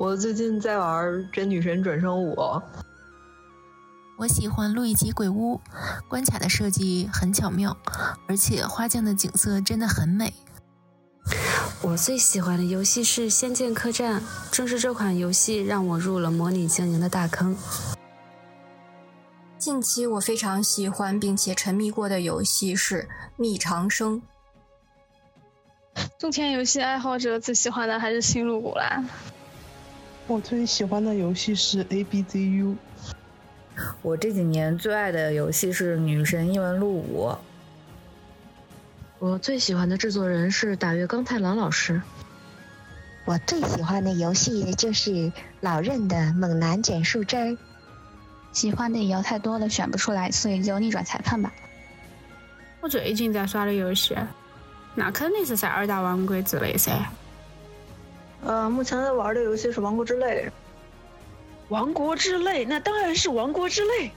我最近在玩《真女神转生五》。我喜欢《路易吉鬼屋》，关卡的设计很巧妙，而且花匠的景色真的很美。我最喜欢的游戏是《仙剑客栈》，正是这款游戏让我入了模拟经营的大坑。近期我非常喜欢并且沉迷过的游戏是《觅长生》。种田游戏爱好者最喜欢的还是《星露谷》啦。我最喜欢的游戏是 A B Z U。我这几年最爱的游戏是《女神异闻录五》。我最喜欢的制作人是打月刚太郎老师。我最喜欢的游戏就是老任的《猛男捡树枝》。喜欢的有太多了，选不出来，所以就逆转裁判吧。我最近在耍的游戏，那肯定是塞尔达王国之类噻。呃，目前在玩的游戏是《王国之泪》。王国之泪，那当然是王国之泪。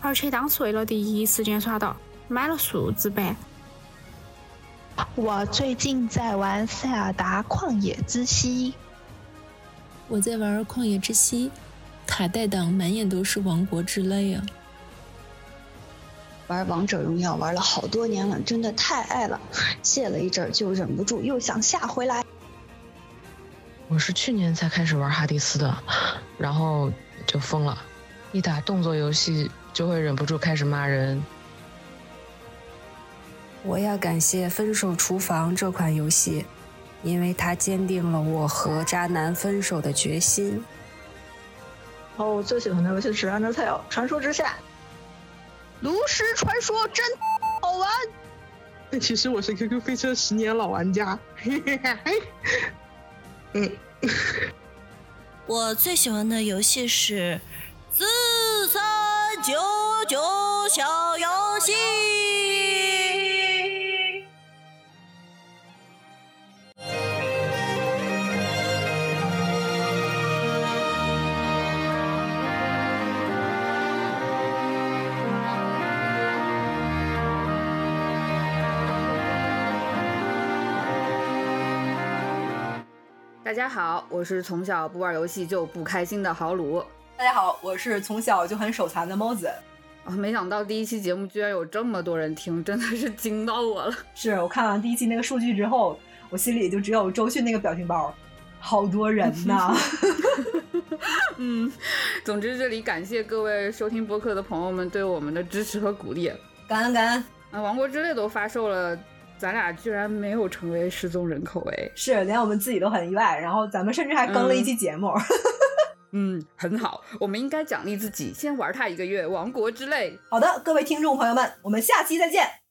而且当时为了第一时间刷到，买了数字版。我最近在玩《塞尔达旷野之息》。我在玩《旷野之息》，卡带党满眼都是王国之泪啊！玩王者荣耀玩了好多年了，真的太爱了，卸了一阵就忍不住又想下回来。我是去年才开始玩哈迪斯的，然后就疯了，一打动作游戏就会忍不住开始骂人。我要感谢《分手厨房》这款游戏，因为它坚定了我和渣男分手的决心。哦，我最喜欢的游戏是《Undertale》传说之下。炉石传说真好玩。其实我是 QQ 飞车十年老玩家。嘿嘿嘿。嗯，我最喜欢的游戏是四三九九小游戏。大家好，我是从小不玩游戏就不开心的豪鲁。大家好，我是从小就很手残的猫子。啊，没想到第一期节目居然有这么多人听，真的是惊到我了。是我看完第一期那个数据之后，我心里就只有周迅那个表情包，好多人呐。嗯，总之这里感谢各位收听播客的朋友们对我们的支持和鼓励，感恩感恩。啊，王国之泪都发售了。咱俩居然没有成为失踪人口哎，是连我们自己都很意外。然后咱们甚至还更了一期节目，嗯，很好。我们应该奖励自己，先玩它一个月，《王国之泪》。好的，各位听众朋友们，我们下期再见。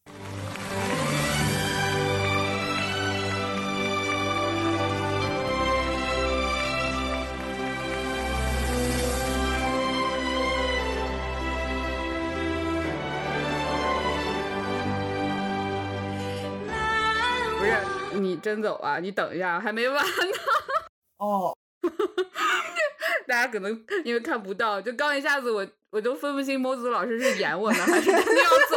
真走啊？你等一下，还没完呢。哦，大家可能因为看不到，就刚一下子，我我都分不清猫子老师是演我呢，还是真的要走。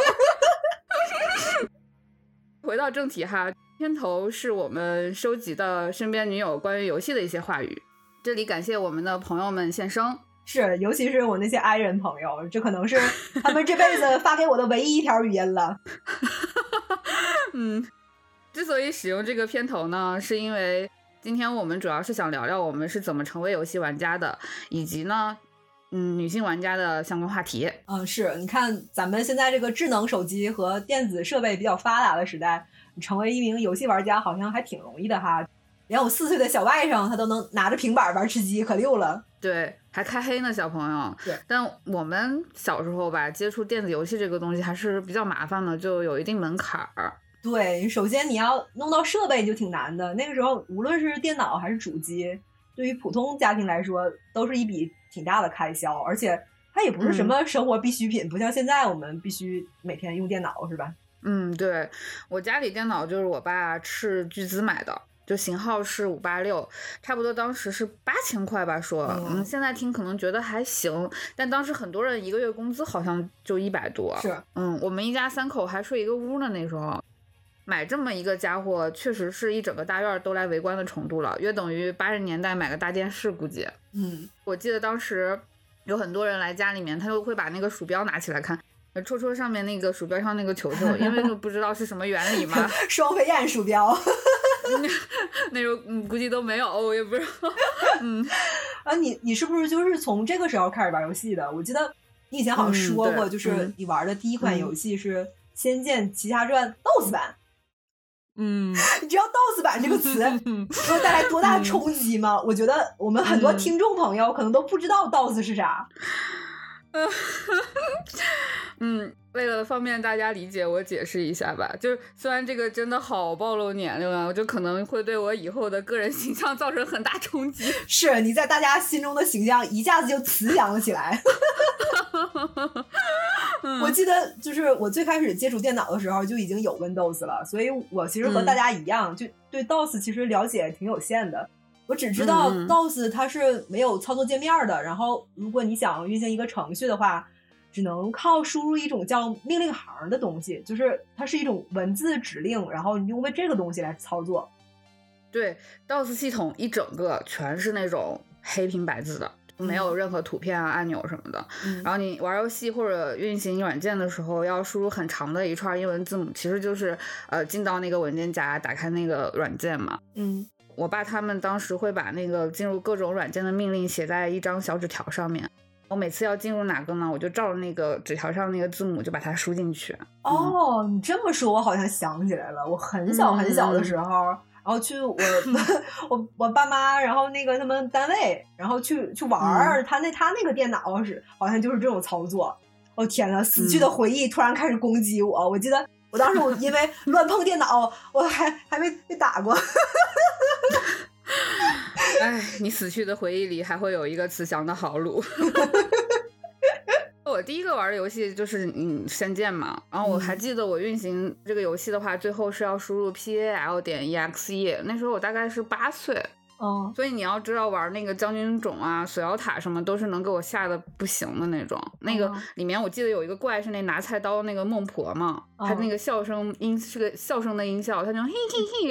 回到正题哈，片头是我们收集的身边女友关于游戏的一些话语。这里感谢我们的朋友们献声，是，尤其是我那些 i 人朋友，这可能是他们这辈子发给我的唯一一条语音了。嗯。之所以使用这个片头呢，是因为今天我们主要是想聊聊我们是怎么成为游戏玩家的，以及呢，嗯，女性玩家的相关话题。嗯，是你看咱们现在这个智能手机和电子设备比较发达的时代，成为一名游戏玩家好像还挺容易的哈。连我四岁的小外甥他都能拿着平板玩吃鸡，可溜了。对，还开黑呢，小朋友。对，但我们小时候吧，接触电子游戏这个东西还是比较麻烦的，就有一定门槛儿。对，首先你要弄到设备就挺难的。那个时候，无论是电脑还是主机，对于普通家庭来说，都是一笔挺大的开销，而且它也不是什么生活必需品，不像现在我们必须每天用电脑，是吧？嗯，对我家里电脑就是我爸斥巨资买的，就型号是五八六，差不多当时是八千块吧。说，嗯，现在听可能觉得还行，但当时很多人一个月工资好像就一百多。是，嗯，我们一家三口还睡一个屋呢，那时候。买这么一个家伙，确实是一整个大院儿都来围观的程度了，约等于八十年代买个大电视，估计。嗯，我记得当时有很多人来家里面，他就会把那个鼠标拿起来看，呃戳戳上面那个鼠标上那个球球，因为就不知道是什么原理嘛。双飞燕鼠标，那时候嗯估计都没有，我也不知道。嗯，啊，你你是不是就是从这个时候开始玩游戏的？我记得你以前好像说过，嗯就是嗯你玩的第一款游戏是《仙剑奇侠传》DOS 版。嗯，你知道 “DOS 版”这个词 给我带来多大的冲击吗？我觉得我们很多嗯听众朋友可能都不知道 “DOS” 是啥。嗯，为了方便大家理解，我解释一下吧。就是虽然这个真的好暴露年龄啊，我就可能会对我以后的个人形象造成很大冲击。是你在大家心中的形象一下子就慈祥了起来。我记得就是我最开始接触电脑的时候就已经有 Windows 了，所以我其实和嗯大家一样，就对 DOS 其实了解挺有限的。我只知道 DOS 它是没有操作界面的，然后如果你想运行一个程序的话，只能靠输入一种叫命令行的东西，就是它是一种文字指令，然后你用为这个东西来操作。对，DOS 系统一整个全是那种黑屏白字的，没有任何图片啊、按钮什么的。嗯然后你玩游戏或者运行软件的时候，要输入很长的一串英文字母，其实就是呃进到那个文件夹，打开那个软件嘛。嗯，我爸他们当时会把那个进入各种软件的命令写在一张小纸条上面。我每次要进入哪个呢，我就照着那个纸条上那个字母就把它输进去。哦，你这么说，我好像想起来了。我很小很小的时候，然后去我 我我爸妈，然后那个他们单位，然后去去玩儿，他那他那个电脑是好像就是这种操作。哦天呐，死去的回忆突然开始攻击我。我记得我当时我因为 乱碰电脑，我还还没被打过。哎，你死去的回忆里还会有一个慈祥的豪鲁。我第一个玩的游戏就是嗯《仙剑》嘛，然后我还记得我运行这个游戏的话，最后是要输入 P A L 点 E X E，那时候我大概是八岁，嗯，所以你要知道玩那个将军冢啊、锁妖塔什么都是能给我吓得不行的那种。那个哦里面我记得有一个怪是那拿菜刀那个孟婆嘛，她哦那个笑声音是个笑声的音效，她就嘿嘿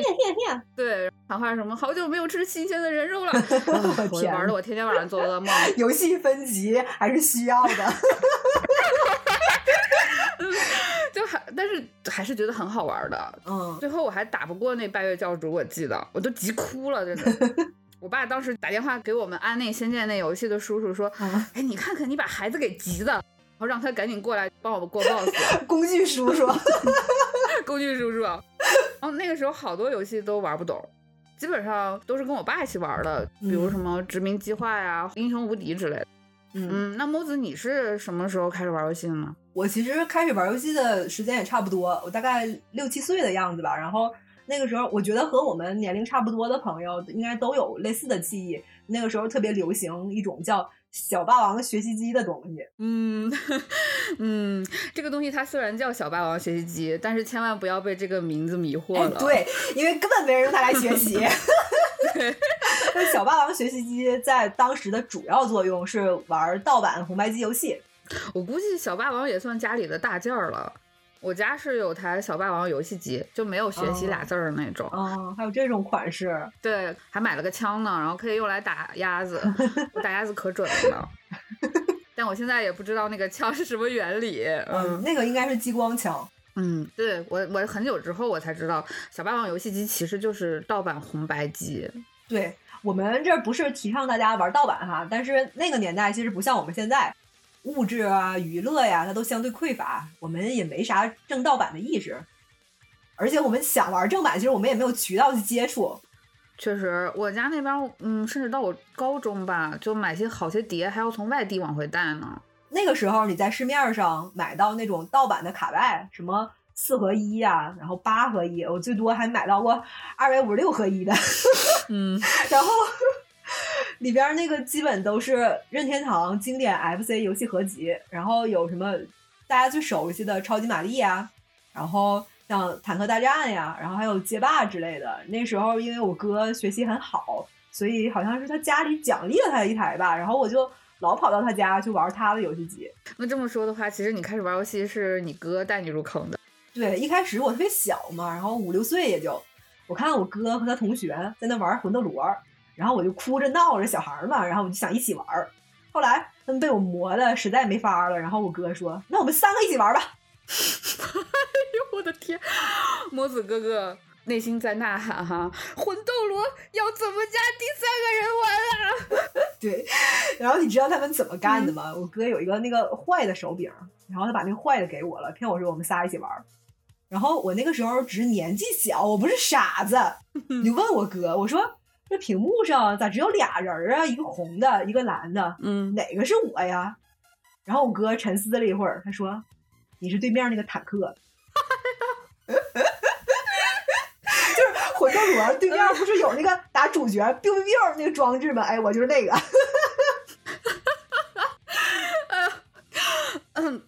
嘿，对，喊话什么好久没有吃新鲜的人肉了，玩的我天天晚上做噩梦。游戏分级还是需要的。但是还是觉得很好玩的。嗯，最后我还打不过那拜月教主，我记得我都急哭了，真的。我爸当时打电话给我们安那《仙剑》那游戏的叔叔说：“嗯哎，你看看你把孩子给急的，然后让他赶紧过来帮我们过 BOSS。工具叔叔，工具叔叔。然后那个时候好多游戏都玩不懂，基本上都是跟我爸一起玩的，比如什么《殖民计划》呀、英雄无敌》之类的。嗯，那木子你是什么时候开始玩游戏的呢？我其实开始玩游戏的时间也差不多，我大概六七岁的样子吧。然后那个时候，我觉得和我们年龄差不多的朋友应该都有类似的记忆。那个时候特别流行一种叫小霸王学习机的东西。嗯 嗯，这个东西它虽然叫小霸王学习机，但是千万不要被这个名字迷惑了。哎、对，因为根本没人用它来学习。那小霸王学习机在当时的主要作用是玩盗版红白机游戏。我估计小霸王也算家里的大件儿了。我家是有台小霸王游戏机，就没有学习俩字儿的那种。哦，还有这种款式。对，还买了个枪呢，然后可以用来打鸭子。我打鸭子可准了。但我现在也不知道那个枪是什么原理。嗯，那个应该是激光枪。嗯，对我我很久之后我才知道，小霸王游戏机其实就是盗版红白机。对我们这不是提倡大家玩盗版哈，但是那个年代其实不像我们现在，物质啊、娱乐呀，它都相对匮乏，我们也没啥正盗版的意识，而且我们想玩正版，其实我们也没有渠道去接触。确实，我家那边，嗯，甚至到我高中吧，就买些好些碟，还要从外地往回带呢。那个时候你在市面上买到那种盗版的卡带，什么四合一呀、啊，然后八合一，我最多还买到过二百五十六合一的。嗯，然后 里边那个基本都是任天堂经典 FC 游戏合集，然后有什么大家最熟悉的超级玛丽呀，然后像坦克大战呀，然后还有街霸之类的。那时候因为我哥学习很好，所以好像是他家里奖励了他一台吧，然后我就老跑到他家去玩他的游戏机。那这么说的话，其实你开始玩游戏是你哥带你入坑的。对，一开始我特别小嘛，然后五六岁也就，我看我哥和他同学在那玩魂斗罗，然后我就哭着闹着小孩嘛，然后我就想一起玩儿。后来他们被我磨的实在没法了，然后我哥说：“那我们三个一起玩吧。”哎呦我的天！魔子哥哥内心在呐喊哈，魂斗罗要怎么加第三个人玩啊？对，然后你知道他们怎么干的吗？我哥有一个那个坏的手柄，然后他把那个坏的给我了，骗我说我们仨一起玩。然后我那个时候只是年纪小，我不是傻子，你问我哥，我说这屏幕上咋只有俩人啊？一个红的，一个蓝的，嗯，哪个是我呀？然后我哥沉思了一会儿，他说：“你是对面那个坦克。”就是魂斗罗对面不是有那个打主角 biu biu biu 那个装置吗？哎，我就是那个。嗯，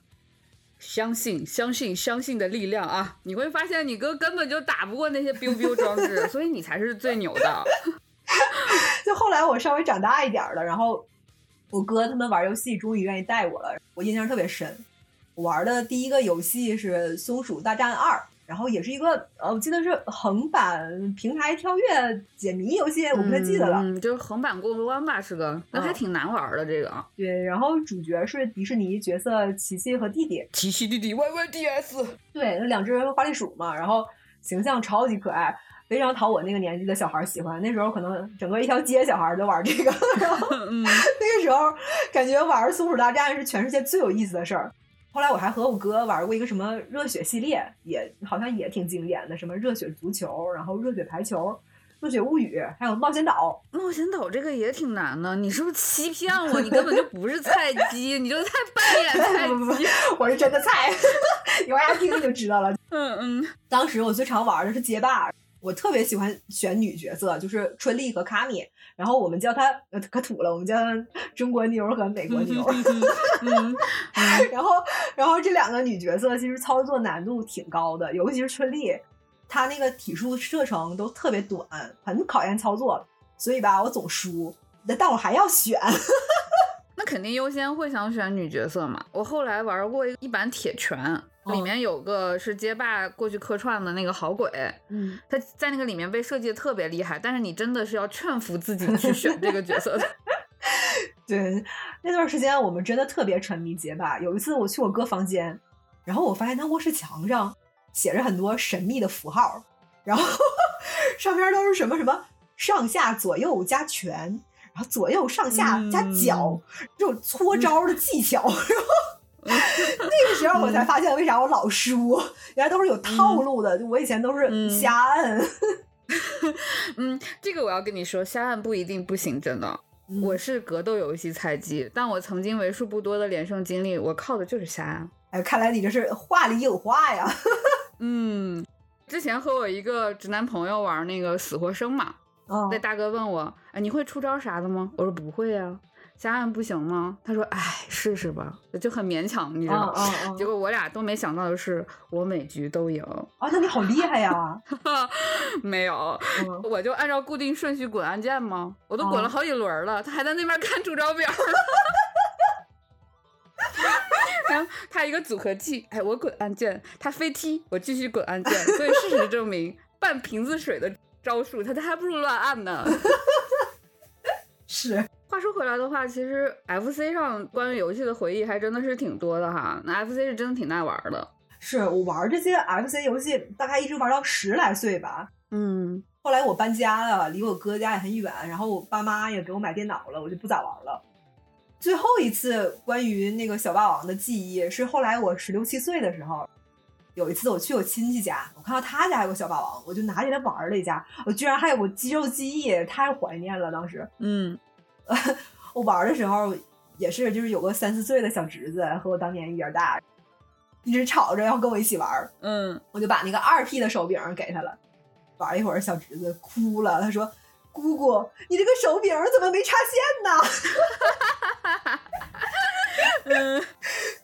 相信相信相信的力量啊！你会发现你哥根本就打不过那些 biu biu 装置，所以你才是最牛的。就后来我稍微长大一点了，然后我哥他们玩游戏终于愿意带我了，我印象特别深。我玩的第一个游戏是《松鼠大战二》。然后也是一个呃，我记得是横版平台跳跃解谜游戏，我不太记得了。嗯，就是横版过关吧，是个，那还挺难玩的这个。对，然后主角是迪士尼角色琪琪和弟弟。琪琪弟弟 Y Y D S。对，那两只花栗鼠嘛，然后形象超级可爱，非常讨我那个年纪的小孩喜欢。那时候可能整个一条街小孩都玩这个，然后那个时候感觉玩松鼠大战是全世界最有意思的事儿。后来我还和我哥玩过一个什么热血系列，也好像也挺经典的，什么热血足球，然后热血排球、热血物语，还有冒险岛。冒险岛这个也挺难的，你是不是欺骗我？你根本就不是菜鸡，你就在扮演菜鸡。我是真的菜，你往下听你就知道了。嗯嗯，当时我最常玩的是街霸，我特别喜欢选女角色，就是春丽和卡米。然后我们叫她呃可土了，我们叫她中国妞和美国妞。然后，然后这两个女角色其实操作难度挺高的，尤其是春丽，她那个体术射程都特别短，很考验操作，所以吧，我总输。但我还要选，那肯定优先会想选女角色嘛。我后来玩过一版铁拳。里面有个是街霸过去客串的那个好鬼，嗯，他在那个里面被设计的特别厉害，但是你真的是要劝服自己去选这个角色的。对，那段时间我们真的特别沉迷街霸。有一次我去我哥房间，然后我发现他卧室墙上写着很多神秘的符号，然后 上边都是什么什么上下左右加拳，然后左右上下加脚这种搓招的技巧，然后。那个时候我才发现为啥我老输，原来都是有套路的。就我以前都是瞎摁。嗯，这个我要跟你说，瞎按不一定不行，真的。我是格斗游戏菜鸡，但我曾经为数不多的连胜经历，我靠的就是瞎按。哎，看来你这是话里有话呀。嗯，之前和我一个直男朋友玩那个死活生嘛，那大哥问我，哎，你会出招啥的吗？我说不会呀。瞎按不行吗？他说：“哎，试试吧，就很勉强，你知道吗？” 结果我俩都没想到的是，我每局都赢。啊，那你好厉害呀！没有，我就按照固定顺序滚按键吗？我都滚了好几轮了，他还在那边看出招表。然后他一个组合技，哎，我滚按键，他飞踢，我继续滚按键。所以事实证明，半瓶子水的招数，他还不如乱按呢。是。话说回来的话，其实 F C 上关于游戏的回忆还真的是挺多的哈。那 F C 是真的挺耐玩的。是我玩这些 F C 游戏，大概一直玩到十来岁吧。嗯。后来我搬家了，离我哥家也很远，然后我爸妈也给我买电脑了，我就不咋玩了。最后一次关于那个小霸王的记忆，是后来我十六七岁的时候，有一次我去我亲戚家，我看到他家有个小霸王，我就拿起来玩了一下，我居然还有个肌肉记忆，太怀念了当时。嗯。我玩的时候也是，就是有个三四岁的小侄子和我当年一样大，一直吵着要跟我一起玩。嗯，我就把那个二 P 的手柄给他了，玩一会儿，小侄子哭了，他说：“姑姑，你这个手柄怎么没插线呢？” 嗯，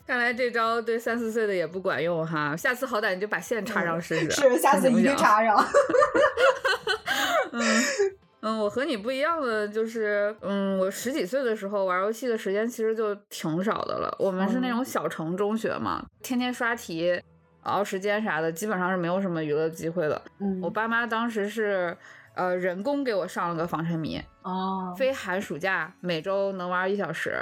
看来这招对三四岁的也不管用哈，下次好歹你就把线插上试试。是，下次一定插上。嗯。嗯，我和你不一样的就是，嗯，我十几岁的时候玩游戏的时间其实就挺少的了。我们是那种小城中学嘛，天天刷题，熬时间啥的，基本上是没有什么娱乐机会的。嗯我爸妈当时是呃人工给我上了个防沉迷，哦，非寒暑假每周能玩一小时，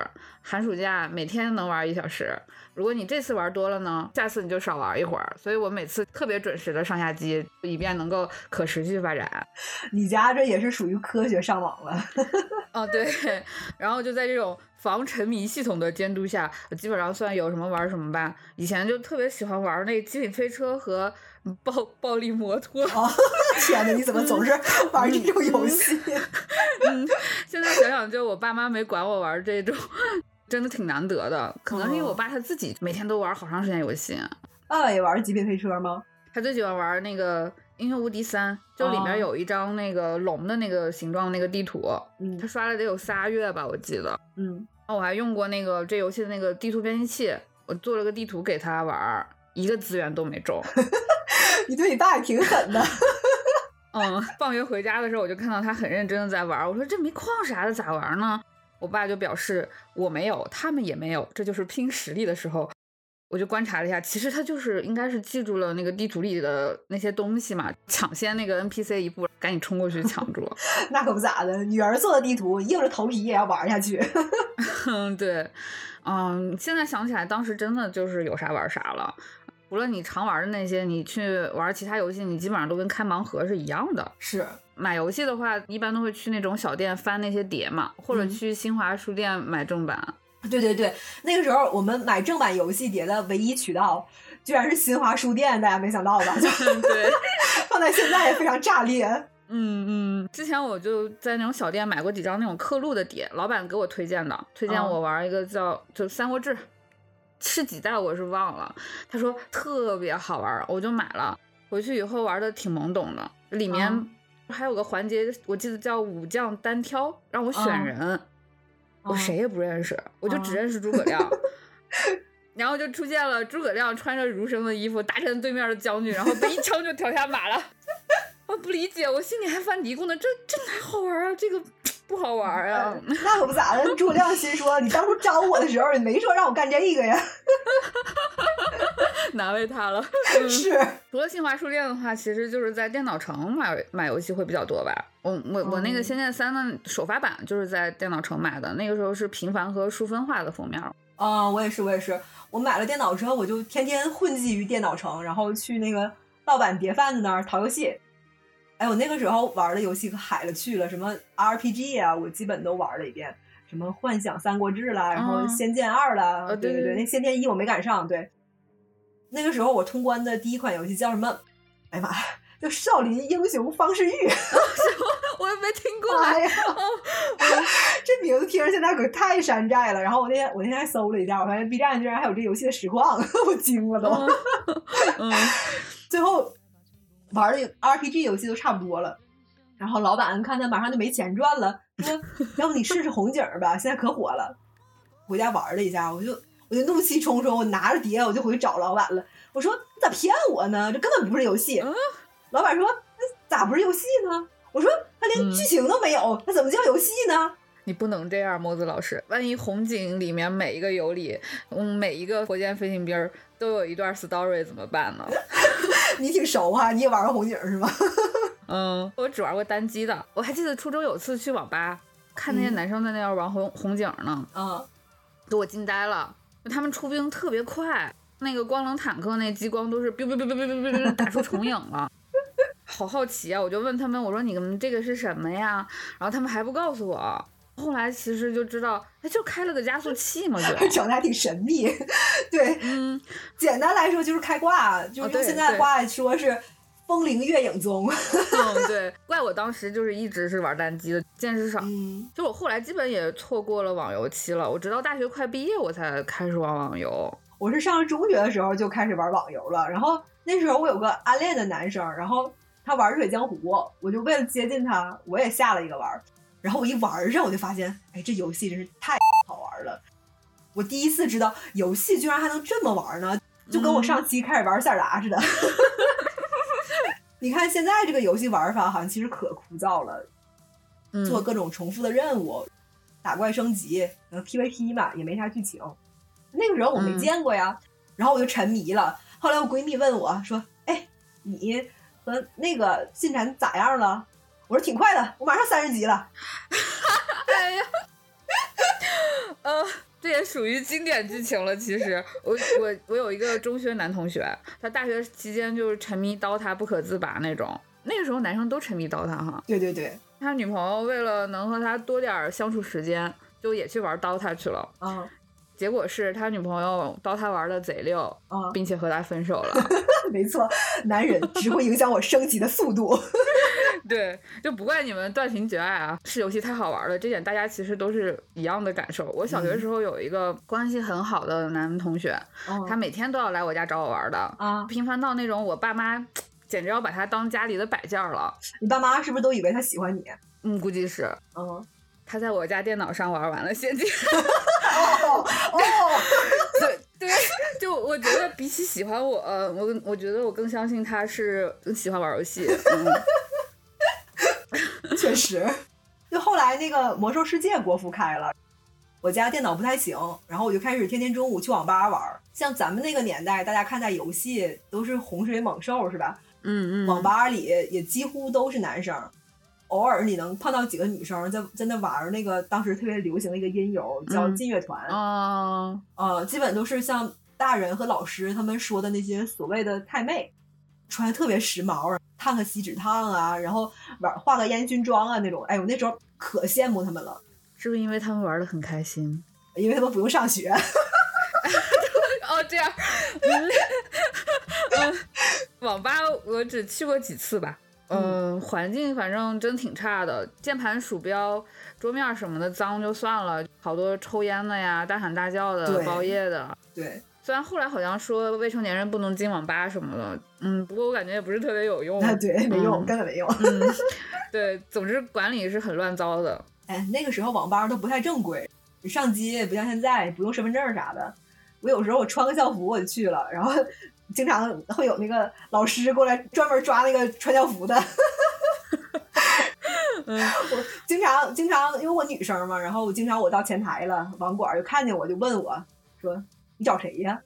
寒暑假每天能玩一小时。如果你这次玩多了呢，下次你就少玩一会儿。所以我每次特别准时的上下机，以便能够可持续发展。你家这也是属于科学上网了。哦，对，然后就在这种防沉迷系统的监督下，我基本上算有什么玩什么吧。以前就特别喜欢玩那极品飞车和暴 暴力摩托。哦，天哪，你怎么总是玩这种游戏？嗯，现在想想，就我爸妈没管我玩这种，真的挺难得的。可能是因为我爸他自己每天都玩好长时间游戏。爸爸也玩极品飞车吗？他最喜欢玩那个《英雄无敌三》，就里面有一张那个龙的那个形状那个地图，嗯他刷了得有仨月吧，我记得。嗯，我还用过那个这游戏的那个地图编辑器，我做了个地图给他玩，一个资源都没中。你对你爸也挺狠的。嗯，放学回家的时候，我就看到他很认真的在玩儿，我说这没矿啥的咋玩呢？我爸就表示我没有，他们也没有，这就是拼实力的时候。我就观察了一下，其实他就是应该是记住了那个地图里的那些东西嘛，抢先那个 NPC 一步，赶紧冲过去抢住。那可不咋的，女儿做的地图，硬着头皮也要玩下去。嗯，对，嗯，现在想起来，当时真的就是有啥玩啥了。除了你常玩的那些，你去玩其他游戏，你基本上都跟开盲盒是一样的。是买游戏的话，一般都会去那种小店翻那些碟嘛，或者嗯去新华书店买正版。对对对，那个时候我们买正版游戏碟的唯一渠道，居然是新华书店，大家没想到吧？就 对，放在现在也非常炸裂。嗯嗯，之前我就在那种小店买过几张那种刻录的碟，老板给我推荐的，推荐哦我玩一个叫就《三国志》，是几代我是忘了，他说特别好玩，我就买了。回去以后玩的挺懵懂的，里面嗯还有个环节，我记得叫武将单挑，让我选嗯人，我嗯谁也不认识，我就只认识诸葛亮。然后就出现了诸葛亮穿着儒生的衣服大战对面的将军，然后被一枪就挑下马了。我不理解，我心里还犯嘀咕呢，这这哪好玩啊？这个不好玩啊！那可不咋的，诸葛亮心说：“你当初招我的时候，你没说让我干这个呀。难为他了。嗯是，除了新华书店的话，其实就是在电脑城买买游戏会比较多吧。我我我那个《仙剑三》的首发版就是在电脑城买的，那个时候是平凡和淑分化的封面。啊、我也是，我也是。我买了电脑之后，我就天天混迹于电脑城，然后去那个盗版碟贩子那儿淘游戏。哎，我那个时候玩的游戏可海了去了，什么 RPG 啊，我基本都玩了一遍。什么《幻想三国志》啦，然后嗯《仙剑二》啦，呃对对对对那《仙剑一》我没赶上。对，那个时候我通关的第一款游戏叫什么？哎呀妈呀，叫《少林英雄方世玉》。我也没听过。哎呀，这名字听着现在可太山寨了。然后我那天我那天还搜了一下，我发现 B 站居然还有这游戏的实况，我惊了都。嗯，最后玩的 RPG 游戏都差不多了，然后老板看他马上就没钱赚了，说 要不你试试红警吧，现在可火了。回家玩了一下，我就我就怒气冲冲，我拿着碟我就回去找老板了。我说你咋骗我呢？这根本不是游戏。老板说那咋不是游戏呢？我说他连剧情都没有，那怎么叫游戏呢？你不能这样，墨子老师。万一红警里面每一个游里，嗯，每一个火箭飞行兵都有一段 story 怎么办呢？你挺熟哈、你也玩过红警是吗？嗯，我只玩过单机的。我还记得初中有次去网吧看那些嗯男生在那儿玩红红警呢，嗯，给我惊呆了。他们出兵特别快，那个光棱坦克那激光都是 biu biu biu biu biu biu biu 打出重影了。好好奇啊！我就问他们，我说你们这个是什么呀？然后他们还不告诉我。后来其实就知道，他，就开了个加速 器嘛，就整的还挺神秘。对，嗯，简单来说就是开挂，就是用现在的话说是风铃月影宗。嗯，对，怪我当时就是一直是玩单机的，见识少。嗯，就我后来基本也错过了网游期了，我直到大学快毕业我才开始玩网游。我是上中学的时候就开始玩网游了，然后那时候我有个暗恋的男生，然后他玩《水江湖》，我就为了接近他，我也下了一个玩。然后我一玩上，我就发现，哎，这游戏真是太好玩了！我第一次知道游戏居然还能这么玩呢，就跟我上期开始玩塞尔达似的。你看现在这个游戏玩法好像其实可枯燥了，嗯做各种重复的任务，打怪升级，呃 PVP 嘛，也没啥剧情。那个时候我没嗯见过呀，然后我就沉迷了。后来我闺蜜问我说：“哎，你和那个进展咋样了？”我说：“挺快的，我马上三十级了。”哎呀，呃，这也属于经典剧情了。其实，我我我有一个中学男同学，他大学期间就是沉迷 DOTA 不可自拔那种。那个时候男生都沉迷 DOTA 哈。对对对，他女朋友为了能和他多点相处时间，就也去玩 DOTA 去了。啊。结果是他女朋友 DOTA 玩的贼溜，啊，并且和他分手了。没错，男人只会影响我升级的速度。对，就不怪你们断情绝爱啊，是游戏太好玩了，这点大家其实都是一样的感受。我小学时候有一个关系很好的男同学，他每天都要来我家找我玩的啊，频繁到那种我爸妈 简直要把他当家里的摆件了。你爸妈是不是都以为他喜欢你？嗯，估计是。嗯，他在我家电脑上玩完了《仙剑》。哦哦，对对，就我觉得比起喜欢我，我我觉得我更相信他是更喜欢玩游戏。嗯确实，就后来那个《魔兽世界》国服开了，我家电脑不太行，然后我就开始天天中午去网吧玩。像咱们那个年代，大家看待游戏都是洪水猛兽，是吧？嗯嗯。网吧里也几乎都是男生，偶尔你能碰到几个女生在在那玩那个当时特别流行的一个音游叫劲乐团啊啊，基本都是像大人和老师他们说的那些所谓的太妹，穿的特别时髦。烫个锡纸烫啊，然后玩化个烟熏妆啊那种，哎，我那时候可羡慕他们了。是不是因为他们玩的很开心？因为他们不用上学。哦，这样。嗯，网吧我只去过几次吧。嗯，环境反正真挺差的，键盘、鼠标、桌面什么的脏就算了，好多抽烟的呀，大喊大叫的，包夜的。对。虽然后来好像说未成年人不能进网吧什么的，嗯，不过我感觉也不是特别有用。对，没用，根本没用。嗯，对，总之管理是很乱糟的。哎，那个时候网吧都不太正规，你上机也不像现在不用身份证啥的。我有时候我穿个校服我就去了，然后经常会有那个老师过来专门抓那个穿校服的。嗯，我经常经常因为我女生嘛，然后我经常我到前台了，网管就看见我就问我说。你找谁呀？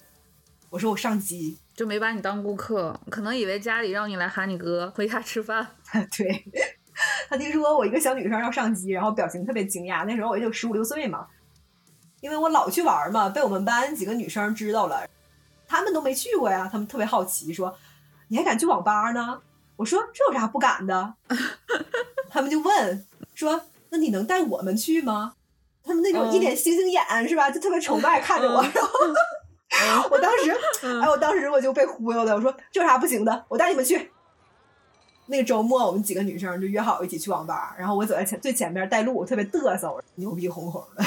我说我上机，就没把你当顾客，可能以为家里让你来喊你哥回家吃饭。对，他听说我一个小女生要上机，然后表情特别惊讶。那时候我也就十五六岁嘛，因为我老去玩嘛，被我们班几个女生知道了，他们都没去过呀，他们特别好奇，说你还敢去网吧呢？我说这有啥不敢的？他们就问说那你能带我们去吗？他们那种一脸星星眼是吧？就特别崇拜看着我，然后 我当时，哎，我当时我就被忽悠的。我说这有啥不行的？我带你们去。那个周末，我们几个女生就约好一起去网吧，然后我走在前最前边带路，特别嘚瑟，牛逼哄哄的，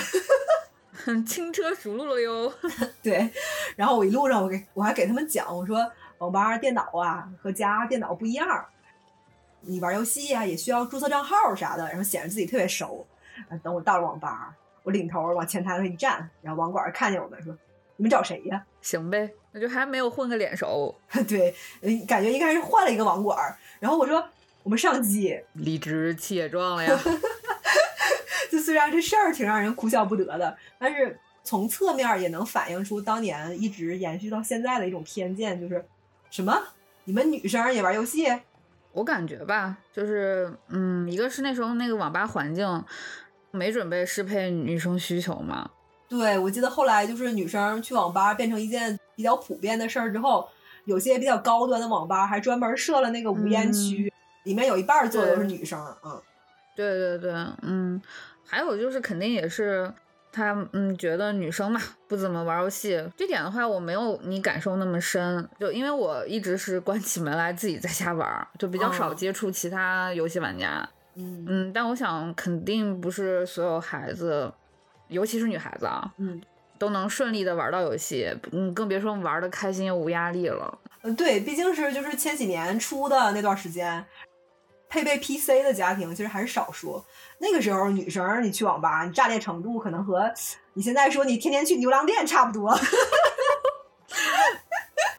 轻车熟路了哟。对，然后我一路上我给我还给他们讲，我说网吧电脑啊和家电脑不一样，你玩游戏啊也需要注册账号啥的，然后显得自己特别熟。等我到了网吧。我领头往前台上一站，然后网管看见我们说：“你们找谁呀？”行呗，那就还没有混个脸熟。对，感觉应该是换了一个网管。然后我说：“我们上机。”理直气壮了呀！就虽然这事儿挺让人哭笑不得的，但是从侧面也能反映出当年一直延续到现在的一种偏见，就是什么你们女生也玩游戏？我感觉吧，就是嗯，一个是那时候那个网吧环境。没准备适配女生需求吗？对，我记得后来就是女生去网吧变成一件比较普遍的事儿之后，有些比较高端的网吧还专门设了那个无烟区，里面有一半坐的都是女生。嗯，对对对，嗯，还有就是肯定也是他嗯觉得女生嘛不怎么玩游戏，这点的话我没有你感受那么深，就因为我一直是关起门来自己在家玩，就比较少接触其他游戏玩家。嗯嗯，但我想肯定不是所有孩子，尤其是女孩子啊，嗯，都能顺利的玩到游戏，嗯，更别说玩的开心又无压力了。嗯，对，毕竟是就是千禧年初的那段时间，配备 PC 的家庭其实还是少数。那个时候女生你去网吧，你炸裂程度可能和你现在说你天天去牛郎店差不多。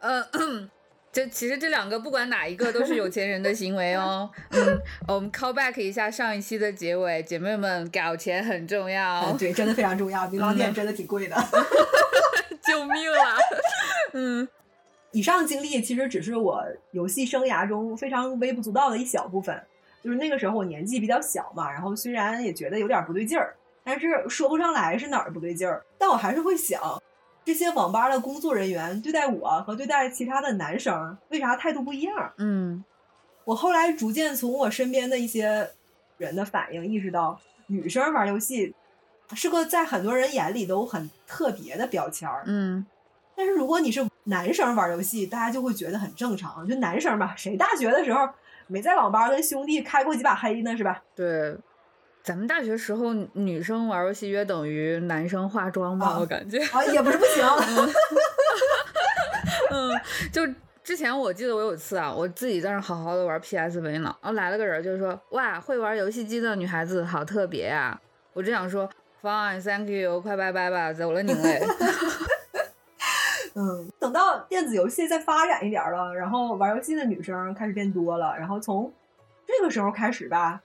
嗯。就其实这两个不管哪一个都是有钱人的行为哦。嗯，我们 call back 一下上一期的结尾，姐妹们搞钱很重要。对，真的非常重要。牛郎店真的挺贵的。救命啊！嗯，以上经历其实只是我游戏生涯中非常微不足道的一小部分。就是那个时候我年纪比较小嘛，然后虽然也觉得有点不对劲儿，但是说不上来是哪儿不对劲儿，但我还是会想，这些网吧的工作人员对待我和对待其他的男生为啥态度不一样？嗯，我后来逐渐从我身边的一些人的反应意识到，女生玩游戏是个在很多人眼里都很特别的标签儿。嗯，但是如果你是男生玩游戏，大家就会觉得很正常。就男生吧，谁大学的时候没在网吧跟兄弟开过几把黑呢？是吧？对，咱们大学时候女生玩游戏约等于男生化妆吧，我感觉啊，也不是不行。嗯，就之前我记得我有一次啊，我自己在那好好的玩 PSV 呢，然后来了个人，就是说哇，会玩游戏机的女孩子好特别呀、我只想说 fine，thank you，快拜拜吧，走了您嘞。嗯，等到电子游戏再发展一点儿了，然后玩游戏的女生开始变多了，然后从这个时候开始吧，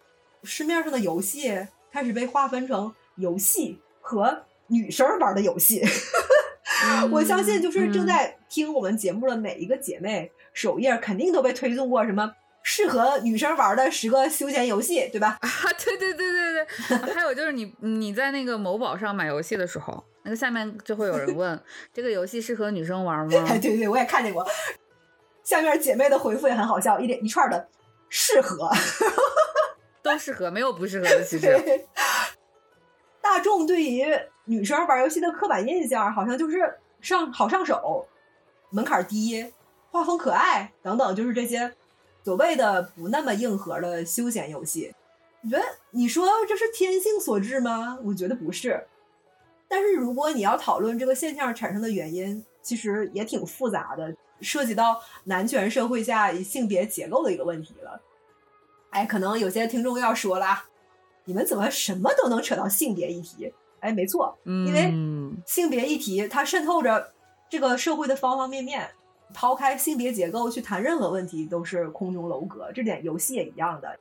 市面上的游戏开始被划分成游戏和女生玩的游戏。我相信，就是正在听我们节目的每一个姐妹，首页肯定都被推送过什么适合女生玩的十个休闲游戏，对吧？啊，对对对对对，还有就是你你在那个某宝上买游戏的时候，那个下面就会有人问 这个游戏适合女生玩吗？哎，对对，我也看见过。下面姐妹的回复也很好笑，一连一串的适合，都适合，没有不适合的。其实，大众对于女生玩游戏的刻板印象，好像就是上好上手，门槛低，画风可爱等等，就是这些所谓的不那么硬核的休闲游戏。你觉得你说这是天性所致吗？我觉得不是。但是如果你要讨论这个现象产生的原因，其实也挺复杂的，涉及到男权社会下性别结构的一个问题了。哎，可能有些听众要说了，你们怎么什么都能扯到性别议题？哎，没错，因为性别议题它渗透着这个社会的方方面面。抛开性别结构去谈任何问题都是空中楼阁，这点游戏也一样的。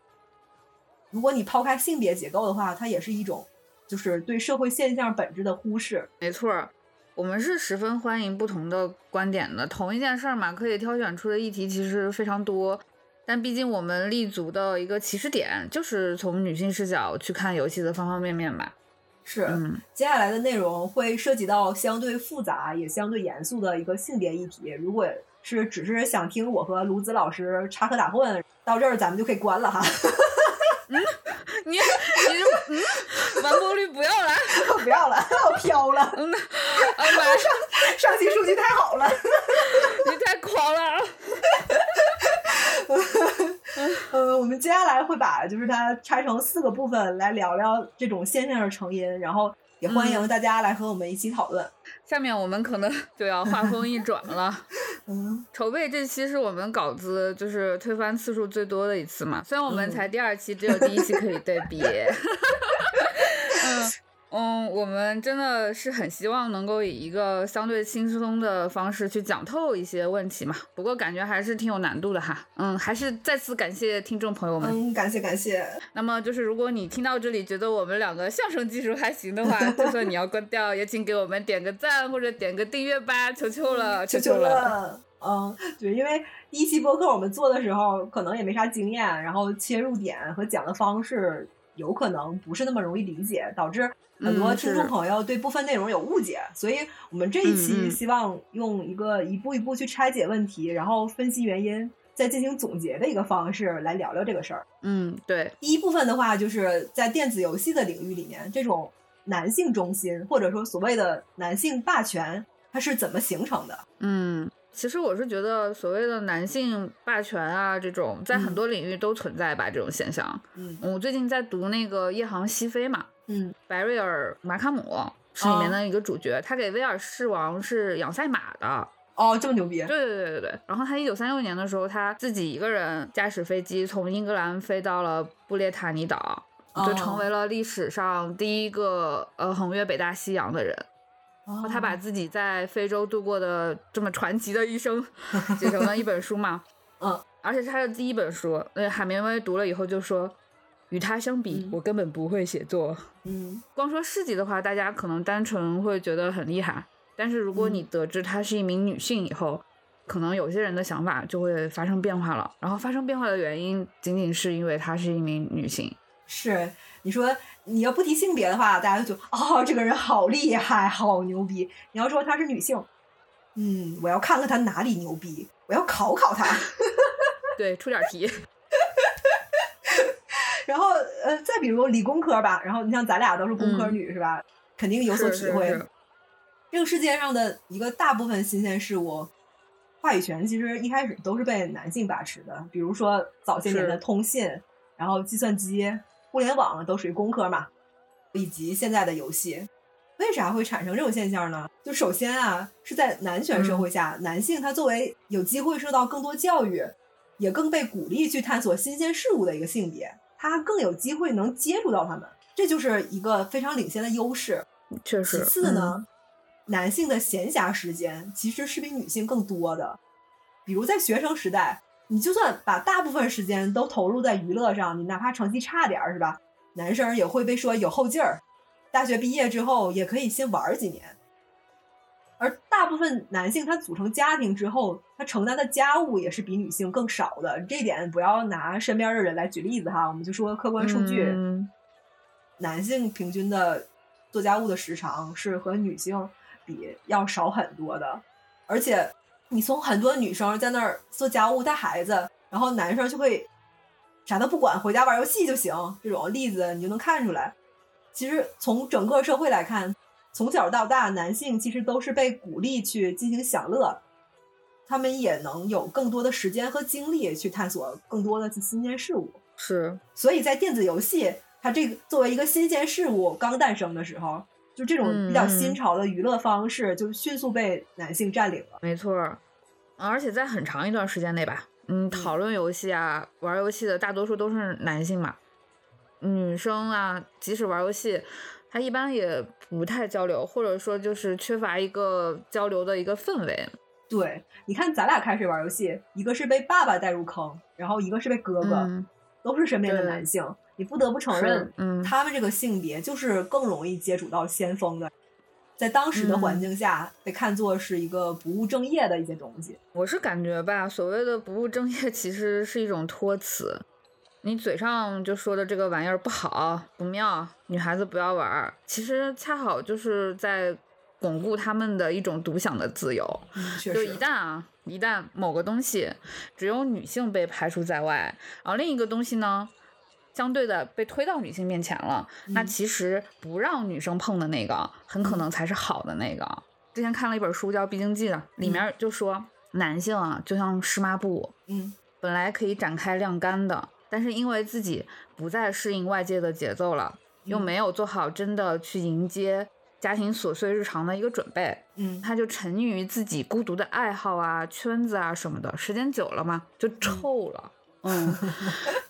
如果你抛开性别结构的话，它也是一种就是对社会现象本质的忽视。没错，我们是十分欢迎不同的观点的。同一件事儿嘛，可以挑选出的议题其实非常多，但毕竟我们立足的一个起始点就是从女性视角去看游戏的方方面面吧。是，嗯，接下来的内容会涉及到相对复杂也相对严肃的一个性别议题。如果是只是想听我和卢子老师插科打诨，到这儿咱们就可以关了哈。嗯，你你嗯，完播率不要了，不要了，我飘了。嗯，啊妈上上期数据太好了，你太狂了。呃，我们接下来会把就是它拆成四个部分来聊聊这种现象的成因，然后也欢迎大家来和我们一起讨论。下面我们可能就要话锋一转了。嗯，筹备这期是我们稿子就是推翻次数最多的一次嘛，虽然我们才第二期，只有第一期可以对比。嗯嗯，我们真的是很希望能够以一个相对轻松的方式去讲透一些问题嘛，不过感觉还是挺有难度的哈。嗯，还是再次感谢听众朋友们。嗯，感谢感谢。那么就是如果你听到这里觉得我们两个相声技术还行的话，就算你要关掉，也请给我们点个赞或者点个订阅吧，求求了，求求了。嗯，对，因为第一期播客我们做的时候可能也没啥经验，然后切入点和讲的方式有可能不是那么容易理解，导致很多听众朋友对部分内容有误解。所以我们这一期希望用一个一步一步去拆解问题，然后分析原因，再进行总结的一个方式来聊聊这个事儿。嗯，对。第一部分的话，就是在电子游戏的领域里面，这种男性中心或者说所谓的男性霸权，它是怎么形成的？嗯。其实我是觉得，所谓的男性霸权啊，这种在很多领域都存在吧，这种现象。嗯，我最近在读那个《夜航西飞》嘛，嗯，白瑞尔·马卡姆是里面的一个主角，他给威尔士王是养赛马的。哦，这么牛逼！对对对对对。然后他一九三六年的时候，他自己一个人驾驶飞机从英格兰飞到了布列塔尼岛，就成为了历史上第一个呃横越北大西洋的人。然后他把自己在非洲度过的这么传奇的一生 写成了一本书嘛，嗯，而且是他的第一本书。那海明威读了以后就说，与他相比，我根本不会写作。嗯，光说事迹的话，大家可能单纯会觉得很厉害，但是如果你得知她是一名女性以后，可能有些人的想法就会发生变化了。然后发生变化的原因，仅仅是因为她是一名女性。是你说你要不提性别的话，大家就哦，这个人好厉害，好牛逼。你要说她是女性，嗯，我要看看她哪里牛逼，我要考考她。对，出点题。然后呃，再比如理工科吧，然后你像咱俩都是工科女、是吧？肯定有所体会。是是是这个世界上的一个大部分新鲜事物，话语权其实一开始都是被男性把持的。比如说早些年的通信，然后计算机、互联网都属于工科嘛，以及现在的游戏。为啥会产生这种现象呢？就首先啊，是在男权社会下，男性他作为有机会受到更多教育，也更被鼓励去探索新鲜事物的一个性别，他更有机会能接触到他们，这就是一个非常领先的优势。确实。其次呢，男性的闲暇时间其实是比女性更多的。比如在学生时代，你就算把大部分时间都投入在娱乐上，你哪怕成绩差点儿是吧？男生也会被说有后劲儿。大学毕业之后也可以先玩儿几年。而大部分男性他组成家庭之后，他承担的家务也是比女性更少的。这点不要拿身边的人来举例子哈，我们就说客观数据。嗯男性平均的做家务的时长是和女性比要少很多的，而且你从很多女生在那儿做家务带孩子，然后男生就会啥都不管，回家玩游戏就行，这种例子你就能看出来。其实从整个社会来看，从小到大，男性其实都是被鼓励去进行享乐，他们也能有更多的时间和精力去探索更多的新鲜事物。是，所以在电子游戏，它这个作为一个新鲜事物刚诞生的时候，就这种比较新潮的娱乐方式，就迅速被男性占领了。没错，而且在很长一段时间内吧，嗯，讨论游戏啊，玩游戏的大多数都是男性嘛，女生啊，即使玩游戏，她一般也不太交流，或者说就是缺乏一个交流的一个氛围。对，你看咱俩开始玩游戏，一个是被爸爸带入坑，然后一个是被哥哥，嗯都是身边的男性。你不得不承认，嗯他们这个性别就是更容易接触到先锋的，在当时的环境下、被看作是一个不务正业的一些东西。我是感觉吧，所谓的不务正业其实是一种托词，你嘴上就说的这个玩意儿不好不妙，女孩子不要玩儿，其实恰好就是在巩固他们的一种独享的自由。嗯，确就实一旦啊，一旦某个东西只有女性被排除在外，而另一个东西呢，相对的被推到女性面前了，那嗯。其实不让女生碰的那个，很可能才是好的那个。之前看了一本书叫《必经记》的，里面就说、男性啊，就像湿抹布，嗯，本来可以展开晾干的，但是因为自己不再适应外界的节奏了，又嗯。没有做好真的去迎接家庭琐碎日常的一个准备，嗯，他就沉溺于自己孤独的爱好啊、圈子啊什么的，时间久了嘛，就臭了。嗯，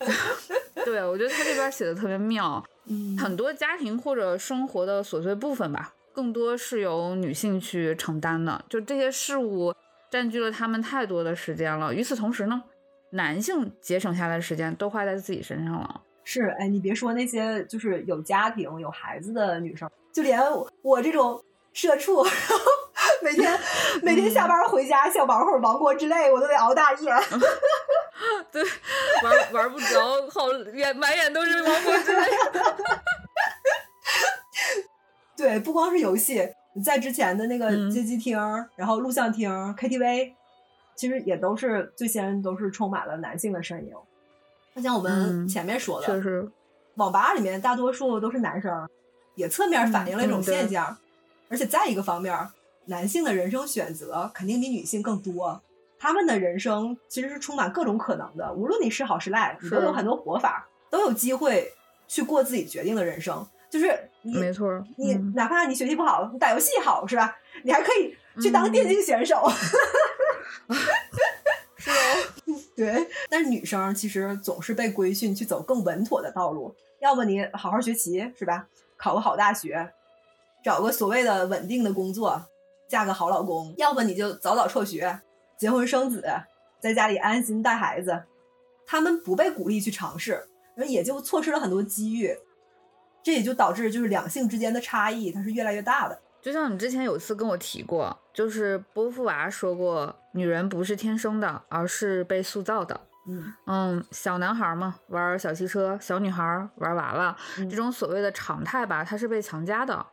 对，我觉得他这边写的特别妙，嗯很多家庭或者生活的琐碎部分吧，更多是由女性去承担的，就这些事物占据了他们太多的时间了。与此同时呢，男性节省下来的时间都花在自己身上了。是，哎，你别说那些就是有家庭有孩子的女生，就连我我这种社畜，然后每天 每天下班回家想玩会儿王国之泪，我都得熬大夜。对，玩玩不着，好眼满眼都是王国之泪。对，不光是游戏，在之前的那个嗯街机厅，然后录像厅、KTV，其实也都是最先都是充满了男性的身影。就像我们嗯前面说的，确实，网吧里面大多数都是男生，也侧面反映了一种现象。而且再一个方面，男性的人生选择肯定比女性更多，他们的人生其实是充满各种可能的，无论你是好是赖，你都有很多活法，都有机会去过自己决定的人生。就是你没错，你嗯哪怕你学习不好，你打游戏好是吧？你还可以去当电竞选手。是哦，对，但是女生其实总是被规训去走更稳妥的道路，要么你好好学习是吧？考个好大学，找个所谓的稳定的工作，嫁个好老公；要么你就早早辍学，结婚生子，在家里安心带孩子。他们不被鼓励去尝试，那也就错失了很多机遇。这也就导致就是两性之间的差异它是越来越大的。就像你之前有次跟我提过，就是波伏娃说过，女人不是天生的，而是被塑造的。嗯嗯，小男孩嘛玩小汽车，小女孩玩娃娃，这种所谓的常态吧，它是被强加的。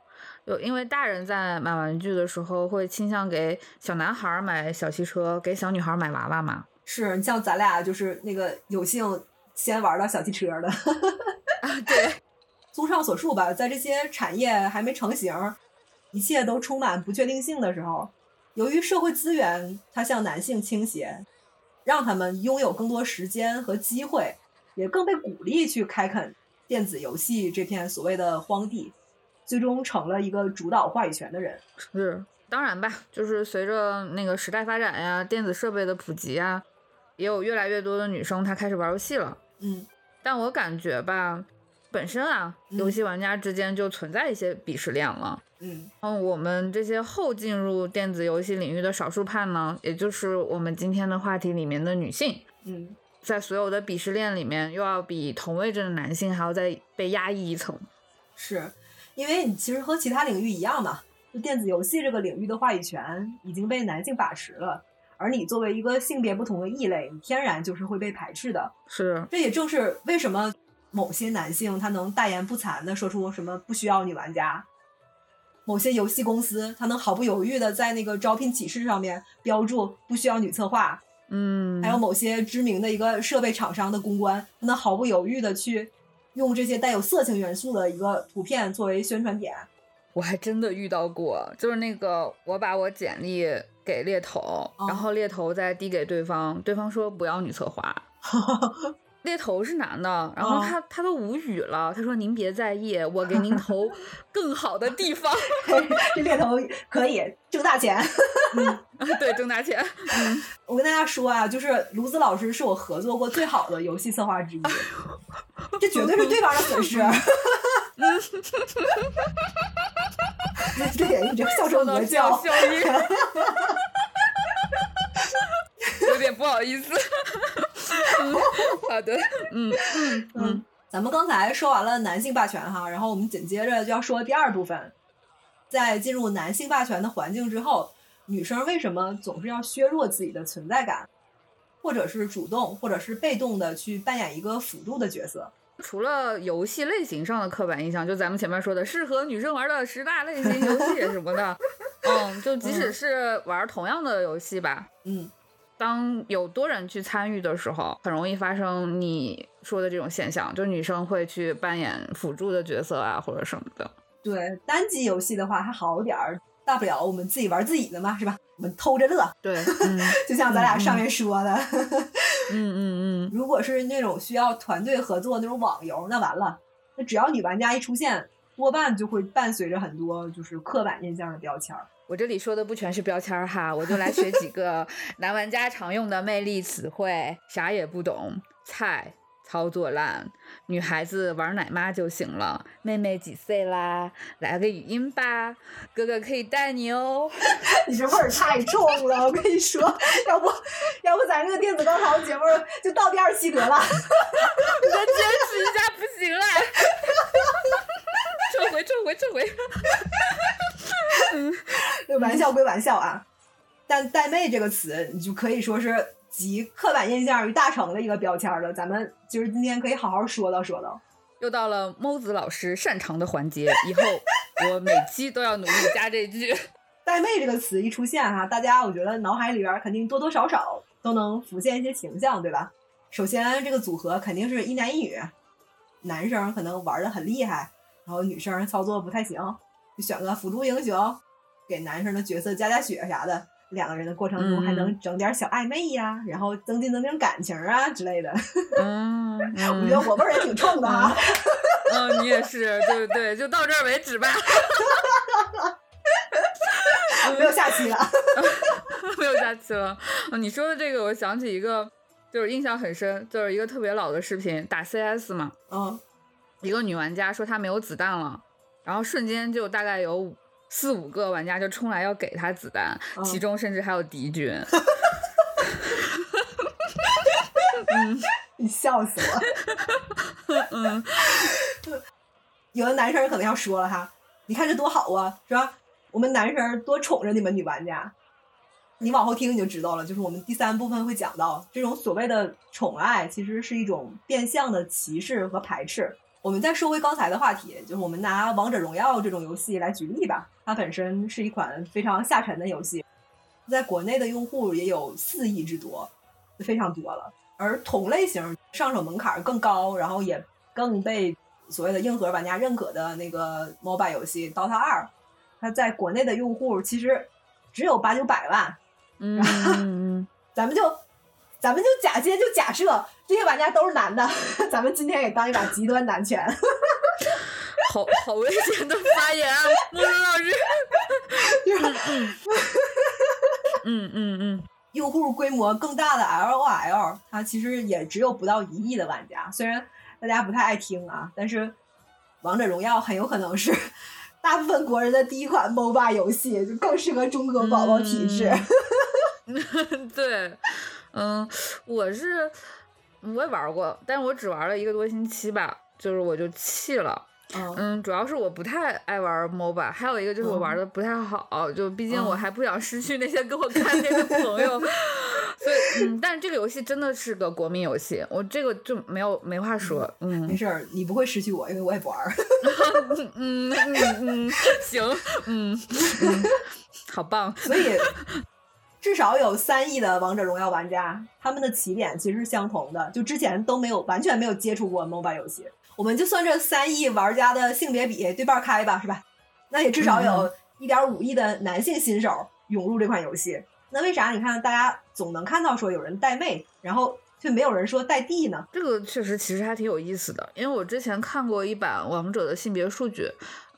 有因为大人在买玩具的时候会倾向给小男孩买小汽车，给小女孩买娃娃嘛。是你像咱俩就是那个有幸先玩到小汽车的啊。对，综上所述吧，在这些产业还没成型，一切都充满不确定性的时候，由于社会资源它向男性倾斜，让他们拥有更多时间和机会，也更被鼓励去开垦电子游戏这片所谓的荒地，最终成了一个主导话语权的人。是，当然吧，就是随着那个时代发展呀，电子设备的普及呀，也有越来越多的女生她开始玩游戏了。嗯，但我感觉吧，本身啊，游戏玩家之间就存在一些鄙视链了。嗯，嗯，我们这些后进入电子游戏领域的少数派呢，也就是我们今天的话题里面的女性，嗯，在所有的鄙视链里面，又要比同位置的男性还要再被压抑一层。是，因为你其实和其他领域一样嘛，就电子游戏这个领域的话语权已经被男性把持了，而你作为一个性别不同的异类，你天然就是会被排斥的。是，这也正是为什么某些男性他能大言不惭的说出什么不需要女玩家。某些游戏公司，他能毫不犹豫的在那个招聘启事上面标注不需要女策划，嗯，还有某些知名的一个设备厂商的公关，他能毫不犹豫的去用这些带有色情元素的一个图片作为宣传点。我还真的遇到过，就是那个我把我简历给猎头，然后猎头再递给对方，对方说不要女策划。猎头是男的，然后他、他都无语了，他说：“您别在意，我给您投 更好的地方。这猎头可以挣大钱，嗯，对，挣大钱。嗯，我跟大家说啊，就是卢子老师是我合作过最好的游戏策划之一，这绝对是对方的损失。对，你这笑声鹅叫，效应，有点不好意思。好的，嗯嗯嗯，咱们刚才说完了男性霸权哈，然后我们紧接着就要说第二部分，在进入男性霸权的环境之后，女生为什么总是要削弱自己的存在感，或者是主动，或者是被动的去扮演一个辅助的角色？除了游戏类型上的刻板印象，就咱们前面说的适合女生玩的十大类型游戏什么的，嗯，就即使是玩同样的游戏吧，嗯。当有多人去参与的时候，很容易发生你说的这种现象，就女生会去扮演辅助的角色啊，或者什么的。对，单机游戏的话还好点儿，大不了我们自己玩自己的嘛，是吧？我们偷着乐。对，嗯就像咱俩上面说的。嗯嗯嗯。如果是那种需要团队合作那种网游，那完了，那只要女玩家一出现，多半就会伴随着很多就是刻板印象的标签儿。我这里说的不全是标签儿哈，我就来学几个 男玩家常用的魅力词汇：啥也不懂，菜，操作烂，女孩子玩奶妈就行了。妹妹几岁啦？来个语音吧，哥哥可以带你哦。你这味儿太重了，我跟你说，要不要不咱这个电子高潮节目就到第二期得了？你再坚持一下不行了。撤回，撤回，撤回。嗯，玩笑归玩笑啊，但“带妹”这个词，你就可以说是集刻板印象于大成的一个标签了。咱们就是今天可以好好说道说道。又到了猫子老师擅长的环节，以后我每期都要努力加这句“ 带妹”这个词一出现哈，大家我觉得脑海里边肯定多多少少都能浮现一些形象，对吧？首先，这个组合肯定是一男一女，男生可能玩的很厉害，然后女生操作不太行。就选个辅助英雄，给男生的角色加加血啥的，两个人的过程中还能整点小暧昧呀，然后增进增进感情啊之类的。嗯，我觉得我味儿也挺冲的啊。嗯，你也是，对对，就到这儿为止吧。没有下期了，没有下期了。你说的这个，我想起一个，就是印象很深，就是一个特别老的视频，打 CS 嘛。嗯。一个女玩家说她没有子弹了。然后瞬间就大概有四五个玩家就冲来要给他子弹，其中甚至还有敌军。嗯，你笑死我。嗯，有的男生可能要说了哈，你看这多好啊，是吧？我们男生多宠着你们女玩家。你往后听你就知道了，就是我们第三部分会讲到，这种所谓的宠爱其实是一种变相的歧视和排斥。我们再说回刚才的话题，就是我们拿《王者荣耀》这种游戏来举例吧，它本身是一款非常下沉的游戏，在国内的用户也有四亿之多，非常多了。而同类型上手门槛更高，然后也更被所谓的硬核玩家认可的那个 MOBA 游戏《DOTA 二》，它在国内的用户其实只有八九百万。嗯，咱们就咱们就假先就假设这些玩家都是男的，咱们今天也当一把极端男权。好好危险的发言啊，莫文老师。嗯嗯嗯，用户规模更大的 LOL，它其实也只有不到一亿的玩家。虽然大家不太爱听啊，但是王者荣耀很有可能是 大部分国人的第一款 MOBA 游戏，就更适合中国宝宝体质。对，嗯，我是我也玩过，但是我只玩了一个多星期吧，就是我就弃了。嗯，主要是我不太爱玩 MOBA，还有一个就是我玩的不太好，就毕竟我还不想失去那些跟我看电的朋友，所以嗯，但是这个游戏真的是个国民游戏，我这个就没有没话说。嗯，没事儿，你不会失去我，因为我也不玩。嗯嗯嗯，行，嗯嗯，好棒。所以至少有三亿的王者荣耀玩家，他们的起点其实是相同的，就之前都没有完全没有接触过 MOBA 游戏。我们就算这三亿玩家的性别比对半开吧，是吧？那也至少有一点五亿的男性新手涌入这款游戏。那为啥你看大家总能看到说有人带妹，然后却没有人说带弟呢？这个确实其实还挺有意思的，因为我之前看过一版王者的性别数据，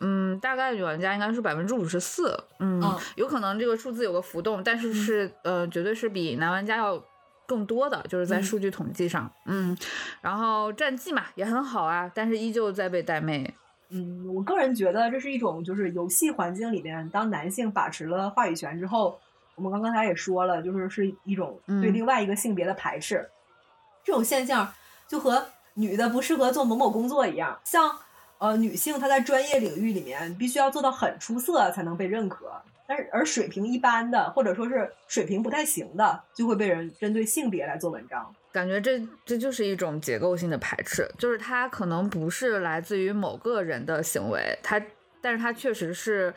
嗯，大概女玩家应该是百分之五十四，嗯，有可能这个数字有个浮动，但是是呃，绝对是比男玩家要。更多的就是在数据统计上，嗯，然后战绩嘛也很好啊，但是依旧在被带妹。嗯，我个人觉得这是一种就是游戏环境里边，当男性把持了话语权之后，我们刚刚才也说了，就是是一种对另外一个性别的排斥。这种现象就和女的不适合做某某工作一样，像呃女性她在专业领域里面必须要做到很出色才能被认可。但是，而水平一般的，或者说是水平不太行的，就会被人针对性别来做文章。感觉这这就是一种结构性的排斥，就是它可能不是来自于某个人的行为，它，但是它确实是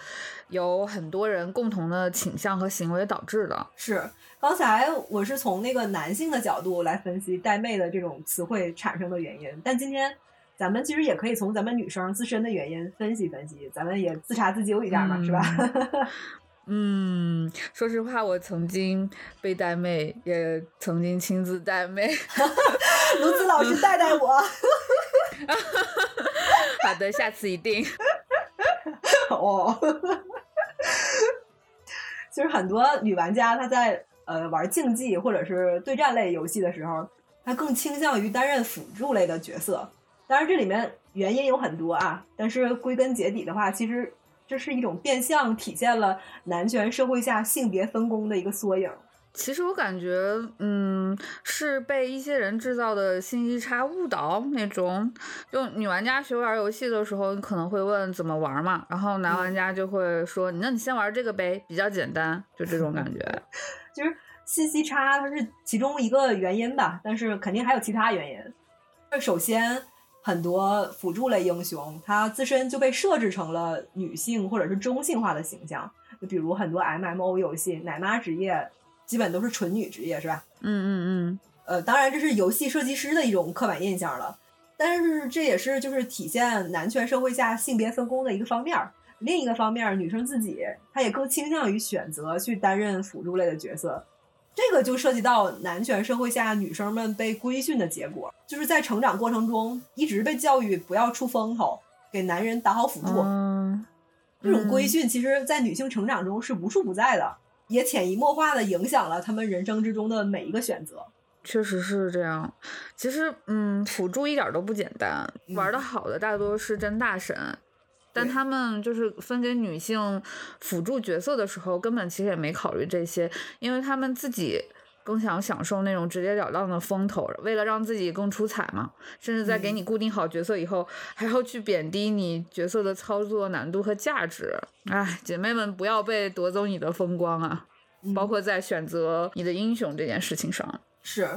有很多人共同的倾向和行为导致的。是，刚才我是从那个男性的角度来分析“带妹”的这种词汇产生的原因，但今天咱们其实也可以从咱们女生自身的原因分析分析，咱们也自查自纠一下嘛，是吧？嗯，说实话，我曾经被带妹，也曾经亲自带妹。卢子老师带带我。好的，下次一定。哦。其实很多女玩家，她在呃玩竞技或者是对战类游戏的时候，她更倾向于担任辅助类的角色。当然，这里面原因有很多啊，但是归根结底的话，其实。这是一种变相体现了男权社会下性别分工的一个缩影。其实我感觉，嗯，是被一些人制造的信息差误导那种。就女玩家学玩游戏的时候，你可能会问怎么玩嘛，然后男玩家就会说，那你先玩这个呗，比较简单，就这种感觉。就是信息差，它是其中一个原因吧，但是肯定还有其他原因。那首先。很多辅助类英雄，他自身就被设置成了女性或者是中性化的形象。就比如很多 MMO 游戏，奶妈职业基本都是纯女职业，是吧？嗯嗯嗯。呃，当然这是游戏设计师的一种刻板印象了，但是这也是就是体现男权社会下性别分工的一个方面。另一个方面，女生自己她也更倾向于选择去担任辅助类的角色。这个就涉及到男权社会下女生们被规训的结果，就是在成长过程中一直被教育不要出风头，给男人打好辅助。嗯这种规训其实，在女性成长中是无处不在的，也潜移默化的影响了他们人生之中的每一个选择。确实是这样。其实，嗯，辅助一点都不简单，玩的好的大多是真大神。但他们就是分给女性辅助角色的时候，根本其实也没考虑这些，因为他们自己更想享受那种直截了当的风头，为了让自己更出彩嘛。甚至在给你固定好角色以后，还要去贬低你角色的操作难度和价值。哎，姐妹们不要被夺走你的风光啊！包括在选择你的英雄这件事情上。是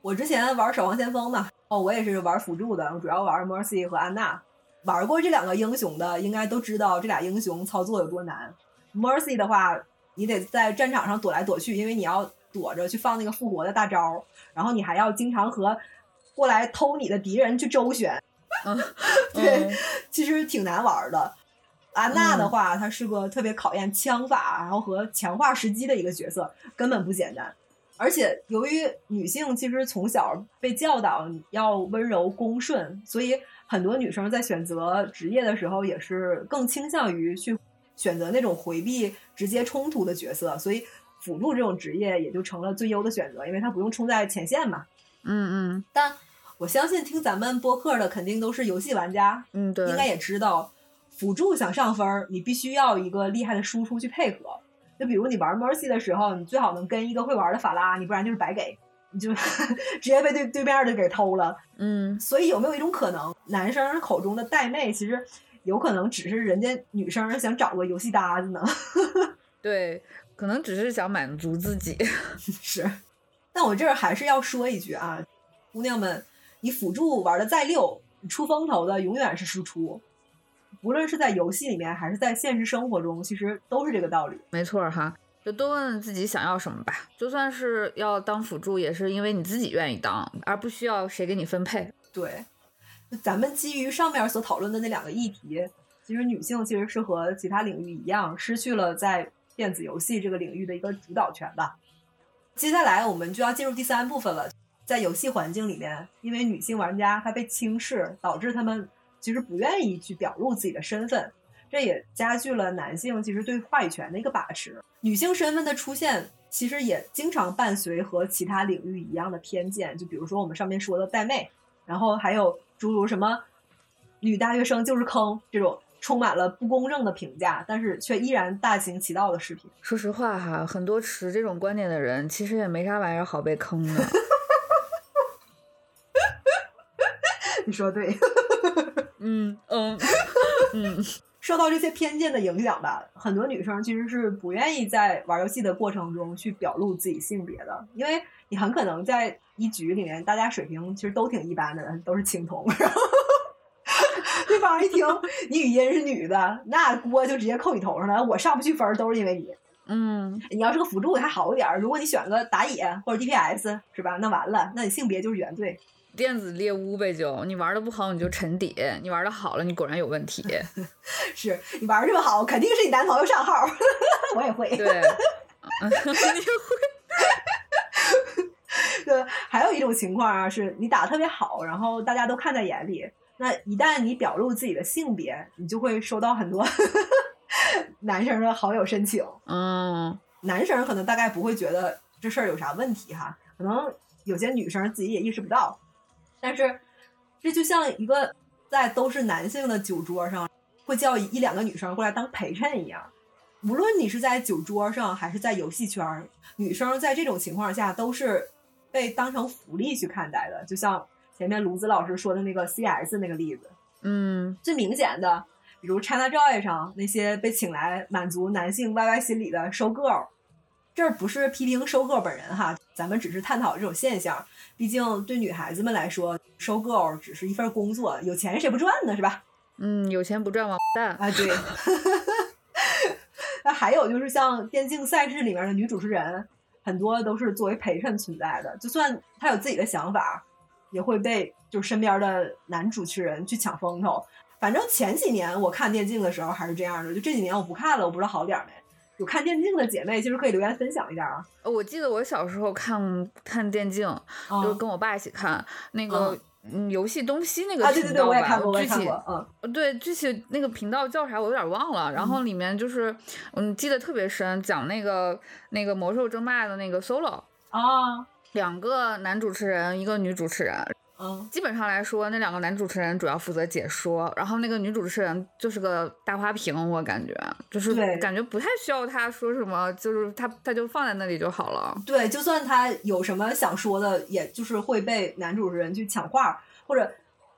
我之前玩守望先锋嘛，哦，我也是玩辅助的，我主要玩 Mercy 和安娜。玩过这两个英雄的，应该都知道这俩英雄操作有多难。Mercy 的话，你得在战场上躲来躲去，因为你要躲着去放那个复活的大招，然后你还要经常和过来偷你的敌人去周旋。嗯，对，其实挺难玩的。安娜的话，她是个特别考验枪法，然后和强化时机的一个角色，根本不简单。而且由于女性其实从小被教导要温柔恭顺，所以很多女生在选择职业的时候也是更倾向于去选择那种回避直接冲突的角色。所以辅助这种职业也就成了最优的选择，因为它不用冲在前线嘛。嗯嗯。但我相信听咱们播客的肯定都是游戏玩家，嗯，对，应该也知道。辅助想上分，你必须要一个厉害的输出去配合。就比如你玩 Mercy 的时候，你最好能跟一个会玩的法拉，你不然就是白给，你就 直接被对对面的给偷了。嗯，所以有没有一种可能，男生口中的带妹，其实有可能只是人家女生想找个游戏搭子呢？对，可能只是想满足自己。是，但我这儿还是要说一句啊，姑娘们，你辅助玩的再溜，你出风头的永远是输出。无论是在游戏里面，还是在现实生活中，其实都是这个道理。没错哈，就多问问自己想要什么吧。就算是要当辅助，也是因为你自己愿意当，而不需要谁给你分配。对，咱们基于上面所讨论的那两个议题，其实女性其实是和其他领域一样，失去了在电子游戏这个领域的一个主导权吧。接下来我们就要进入第三部分了，在游戏环境里面，因为女性玩家她被轻视，导致她们。其实不愿意去表露自己的身份，这也加剧了男性其实对话语权的一个把持。女性身份的出现，其实也经常伴随和其他领域一样的偏见。就比如说我们上面说的带妹，然后还有诸如什么“女大学生就是坑”这种充满了不公正的评价，但是却依然大行其道的视频。说实话哈，很多持这种观点的人，其实也没啥玩意儿好被坑的。你说对。嗯 嗯嗯，受到这些偏见的影响吧，很多女生其实是不愿意在玩游戏的过程中去表露自己性别的，因为你很可能在一局里面，大家水平其实都挺一般的，都是青铜，然 后对方一听你语音是女的，那锅就直接扣你头上了，我上不去分都是因为你。嗯，你要是个辅助还好一点，如果你选个打野或者 DPS 是吧？那完了，那你性别就是原罪。电子猎物呗，就你玩的不好你就沉底，你玩的好了你果然有问题。是你玩这么好，肯定是你男朋友上号。我也会。对，你也会。对，还有一种情况啊，是你打的特别好，然后大家都看在眼里。那一旦你表露自己的性别，你就会收到很多 男生的好友申请。嗯，男生可能大概不会觉得这事儿有啥问题哈，可能有些女生自己也意识不到。但是，这就像一个在都是男性的酒桌上，会叫一两个女生过来当陪衬一样。无论你是在酒桌上，还是在游戏圈，女生在这种情况下都是被当成福利去看待的。就像前面卢子老师说的那个 CS 那个例子，嗯，最明显的，比如 ChinaJoy 上那些被请来满足男性 YY 心理的收 girl，这儿不是批评收 girl 本人哈，咱们只是探讨这种现象。毕竟对女孩子们来说，收购只是一份工作，有钱谁不赚呢？是吧？嗯，有钱不赚王八蛋啊！对。那还有就是像电竞赛事里面的女主持人，很多都是作为陪衬存在的。就算她有自己的想法，也会被就是身边的男主持人去抢风头。反正前几年我看电竞的时候还是这样的，就这几年我不看了，我不知道好点没。有看电竞的姐妹，其实可以留言分享一下啊。我记得我小时候看看电竞，就是跟我爸一起看那个嗯游戏东西那个频道吧。具体嗯，对具体那个频道叫啥我有点忘了。然后里面就是嗯记得特别深，讲那个那个魔兽争霸的那个 solo 啊，两个男主持人，一个女主持人。嗯，基本上来说，那两个男主持人主要负责解说，然后那个女主持人就是个大花瓶，我感觉就是感觉不太需要他说什么，就是他他就放在那里就好了。对，就算他有什么想说的，也就是会被男主持人去抢话，或者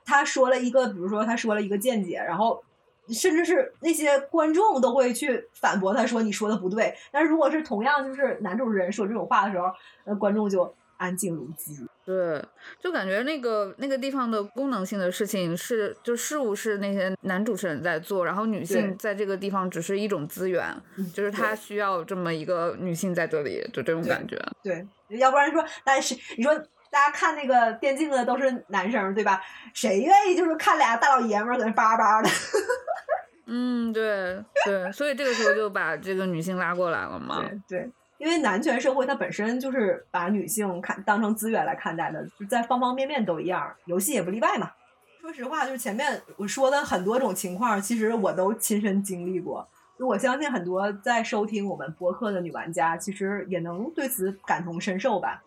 他说了一个，比如说他说了一个见解，然后甚至是那些观众都会去反驳他说你说的不对。但是如果是同样就是男主持人说这种话的时候，那观众就安静如鸡。对，就感觉那个那个地方的功能性的事情是，就事务是那些男主持人在做，然后女性在这个地方只是一种资源，就是他需要这么一个女性在这里，就这种感觉。对，要不然说，但是你说大家看那个电竞的都是男生，对吧？谁愿意就是看俩大老爷们儿搁那叭叭的？嗯，对对，所以这个时候就把这个女性拉过来了嘛。对。因为男权社会它本身就是把女性看当成资源来看待的，就在方方面面都一样，游戏也不例外嘛。说实话，就是前面我说的很多种情况，其实我都亲身经历过。我相信很多在收听我们播客的女玩家，其实也能对此感同身受吧。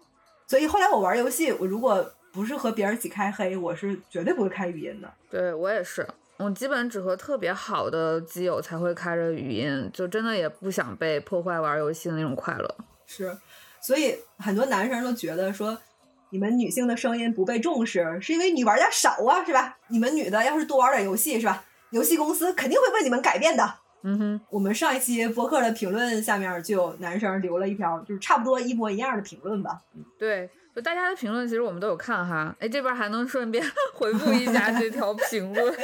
所以后来我玩游戏，我如果不是和别人一起开黑，我是绝对不会开语音的。对我也是。我基本只和特别好的基友才会开着语音，就真的也不想被破坏玩游戏的那种快乐。是，所以很多男生都觉得说，你们女性的声音不被重视，是因为女玩家少啊，是吧？你们女的要是多玩点游戏，是吧？游戏公司肯定会为你们改变的。嗯哼，我们上一期博客的评论下面就有男生留了一条，就是差不多一模一样的评论吧。对，就大家的评论其实我们都有看哈。哎，这边还能顺便 回复一下这条评论。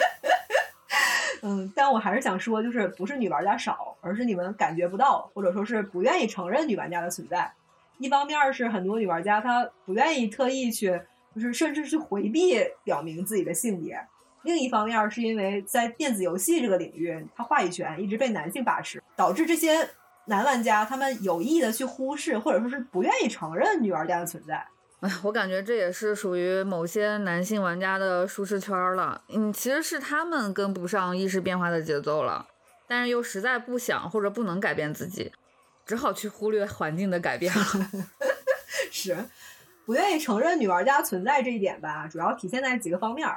嗯，但我还是想说，就是不是女玩家少，而是你们感觉不到，或者说是不愿意承认女玩家的存在。一方面是很多女玩家她不愿意特意去，就是甚至去回避表明自己的性别；另一方面是因为在电子游戏这个领域，它话语权一直被男性把持，导致这些男玩家他们有意的去忽视，或者说是不愿意承认女玩家的存在。哎，我感觉这也是属于某些男性玩家的舒适圈了。嗯，其实是他们跟不上意识变化的节奏了，但是又实在不想或者不能改变自己，只好去忽略环境的改变了。是，不愿意承认女玩家存在这一点吧，主要体现在几个方面。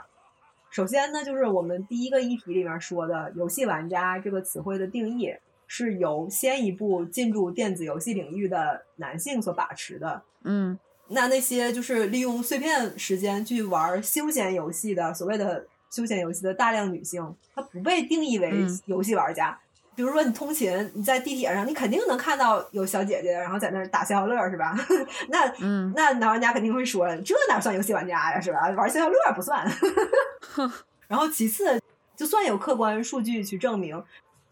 首先呢，就是我们第一个议题里面说的“游戏玩家”这个词汇的定义，是由先一步进入电子游戏领域的男性所把持的。嗯。那那些就是利用碎片时间去玩休闲游戏的所谓的休闲游戏的大量女性，她不被定义为游戏玩家。比如说你通勤，你在地铁上，你肯定能看到有小姐姐，然后在那儿打消消乐，是吧？那那男玩家肯定会说，这哪算游戏玩家呀，是吧？玩消消乐不算。然后其次，就算有客观数据去证明，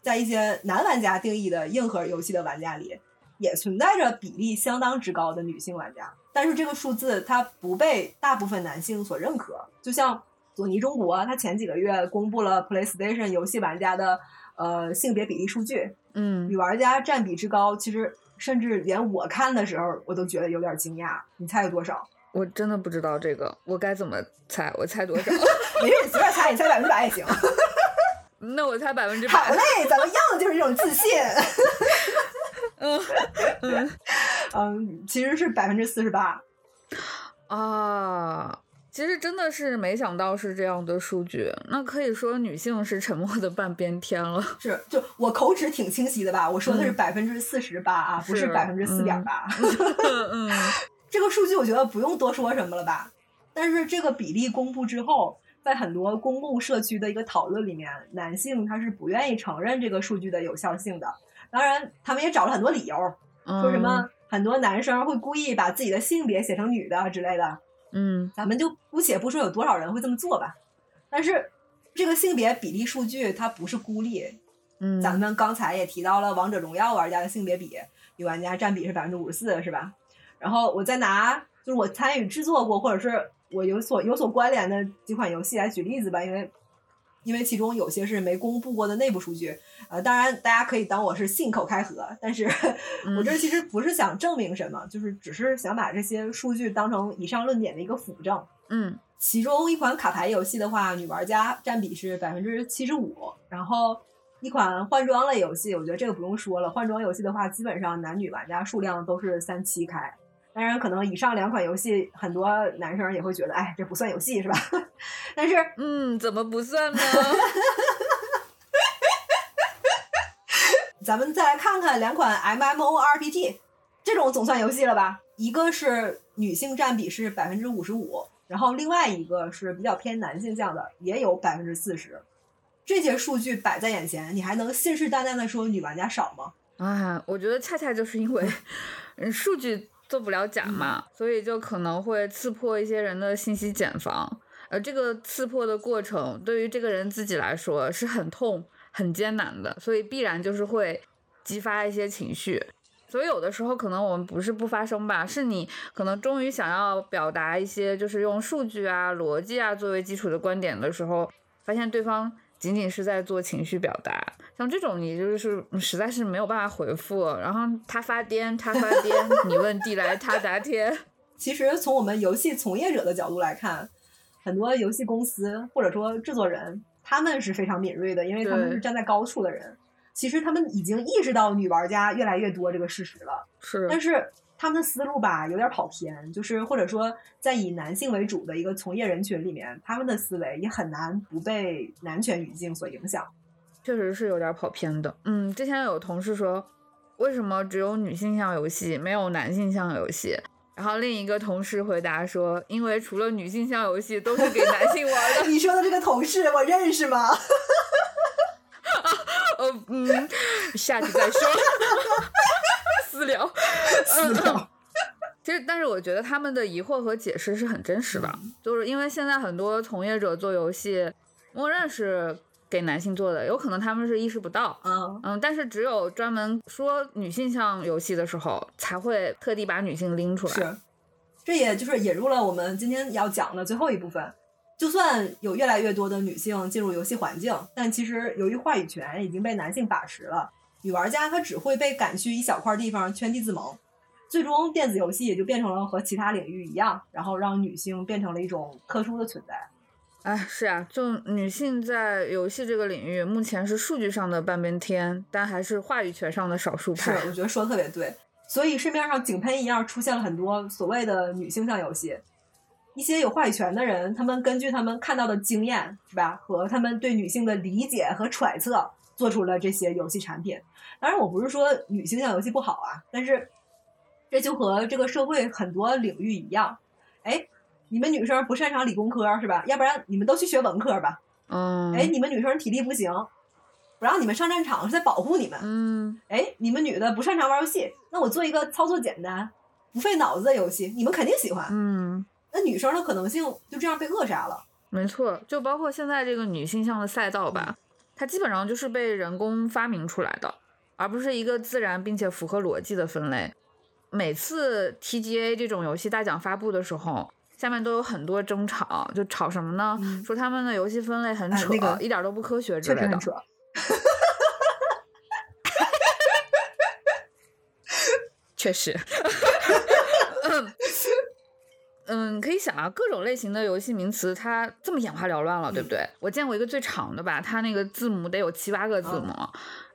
在一些男玩家定义的硬核游戏的玩家里，也存在着比例相当之高的女性玩家。但是这个数字它不被大部分男性所认可，就像索尼中国，它前几个月公布了 PlayStation 游戏玩家的呃性别比例数据，嗯，女玩家占比之高，其实甚至连我看的时候我都觉得有点惊讶。你猜有多少？我真的不知道这个，我该怎么猜？我猜多少？没事，你随便猜，你猜百分之百也行。那我猜百分之百。好嘞，咱们要的就是这种自信。嗯嗯嗯，其实是百分之四十八啊！其实真的是没想到是这样的数据，那可以说女性是沉默的半边天了。是，就我口齿挺清晰的吧？我说的是百分之四十八啊，不是百分之四点八。嗯，这个数据我觉得不用多说什么了吧？但是这个比例公布之后，在很多公共社区的一个讨论里面，男性他是不愿意承认这个数据的有效性的。当然，他们也找了很多理由，说什么很多男生会故意把自己的性别写成女的之类的。嗯，咱们就姑且不说有多少人会这么做吧。但是这个性别比例数据它不是孤立。嗯，咱们刚才也提到了王者荣耀玩家的性别比，女玩家占比是百分之五十四，是吧？然后我再拿就是我参与制作过或者是我有所有所关联的几款游戏来举例子吧，因为因为其中有些是没公布过的内部数据。呃，当然，大家可以当我是信口开河，但是 我这其实不是想证明什么，就是只是想把这些数据当成以上论点的一个辅证。嗯，其中一款卡牌游戏的话，女玩家占比是百分之七十五，然后一款换装类游戏，我觉得这个不用说了，换装游戏的话，基本上男女玩家数量都是三七开。当然，可能以上两款游戏，很多男生也会觉得，哎，这不算游戏是吧？但是，嗯，怎么不算呢？咱们再来看看两款 MMORPG，这种总算游戏了吧？一个是女性占比是百分之五十五，然后另外一个是比较偏男性向的，也有百分之四十。这些数据摆在眼前，你还能信誓旦旦的说女玩家少吗？啊，我觉得恰恰就是因为，嗯，数据做不了假嘛，所以就可能会刺破一些人的信息茧房。而这个刺破的过程，对于这个人自己来说是很痛、很艰难的，所以必然就是会激发一些情绪。所以有的时候可能我们不是不发声吧，是你可能终于想要表达一些就是用数据啊、逻辑啊作为基础的观点的时候，发现对方仅仅是在做情绪表达。像这种你就是实在是没有办法回复，然后他发癫，他发癫，你问地来，他答天。其实从我们游戏从业者的角度来看，很多游戏公司或者说制作人，他们是非常敏锐的，因为他们是站在高处的人。其实他们已经意识到女玩家越来越多这个事实了，是，但是他们的思路吧有点跑偏，就是或者说在以男性为主的一个从业人群里面，他们的思维也很难不被男权语境所影响，确实是有点跑偏的。嗯，之前有同事说，为什么只有女性向游戏没有男性向游戏？然后另一个同事回答说，因为除了女性向游戏都是给男性玩的。你说的这个同事我认识吗？呃 嗯，下集再说，私聊，私聊。其实，但是我觉得他们的疑惑和解释是很真实的，就是因为现在很多从业者做游戏，默认是给男性做的，有可能他们是意识不到，嗯嗯，但是只有专门说女性向游戏的时候，才会特地把女性拎出来。是，这也就是引入了我们今天要讲的最后一部分。就算有越来越多的女性进入游戏环境，但其实由于话语权已经被男性把持了，女玩家她只会被赶去一小块地方圈地自萌，最终电子游戏也就变成了和其他领域一样，然后让女性变成了一种特殊的存在。哎，是啊，就女性在游戏这个领域，目前是数据上的半边天，但还是话语权上的少数派。是，我觉得说的特别对。所以市面上井喷一样出现了很多所谓的女性向游戏。一些有话语权的人，他们根据他们看到的经验，是吧，和他们对女性的理解和揣测，做出了这些游戏产品。当然，我不是说女性向游戏不好啊，但是这就和这个社会很多领域一样，你们女生不擅长理工科是吧？要不然你们都去学文科吧。嗯。哎，你们女生体力不行，不让你们上战场是在保护你们。嗯。哎，你们女的不擅长玩游戏，那我做一个操作简单、不费脑子的游戏，你们肯定喜欢。嗯。那女生的可能性就这样被扼杀了。没错，就包括现在这个女性向的赛道吧，它基本上就是被人工发明出来的，而不是一个自然并且符合逻辑的分类。每次 TGA 这种游戏大奖发布的时候，下面都有很多争吵，就吵什么呢？说他们的游戏分类很扯，那个一点都不科学之类的。扯。确实。嗯，可以想啊，各种类型的游戏名词，它这么眼花缭乱了，对不对？我见过一个最长的吧，它那个字母得有七八个字母。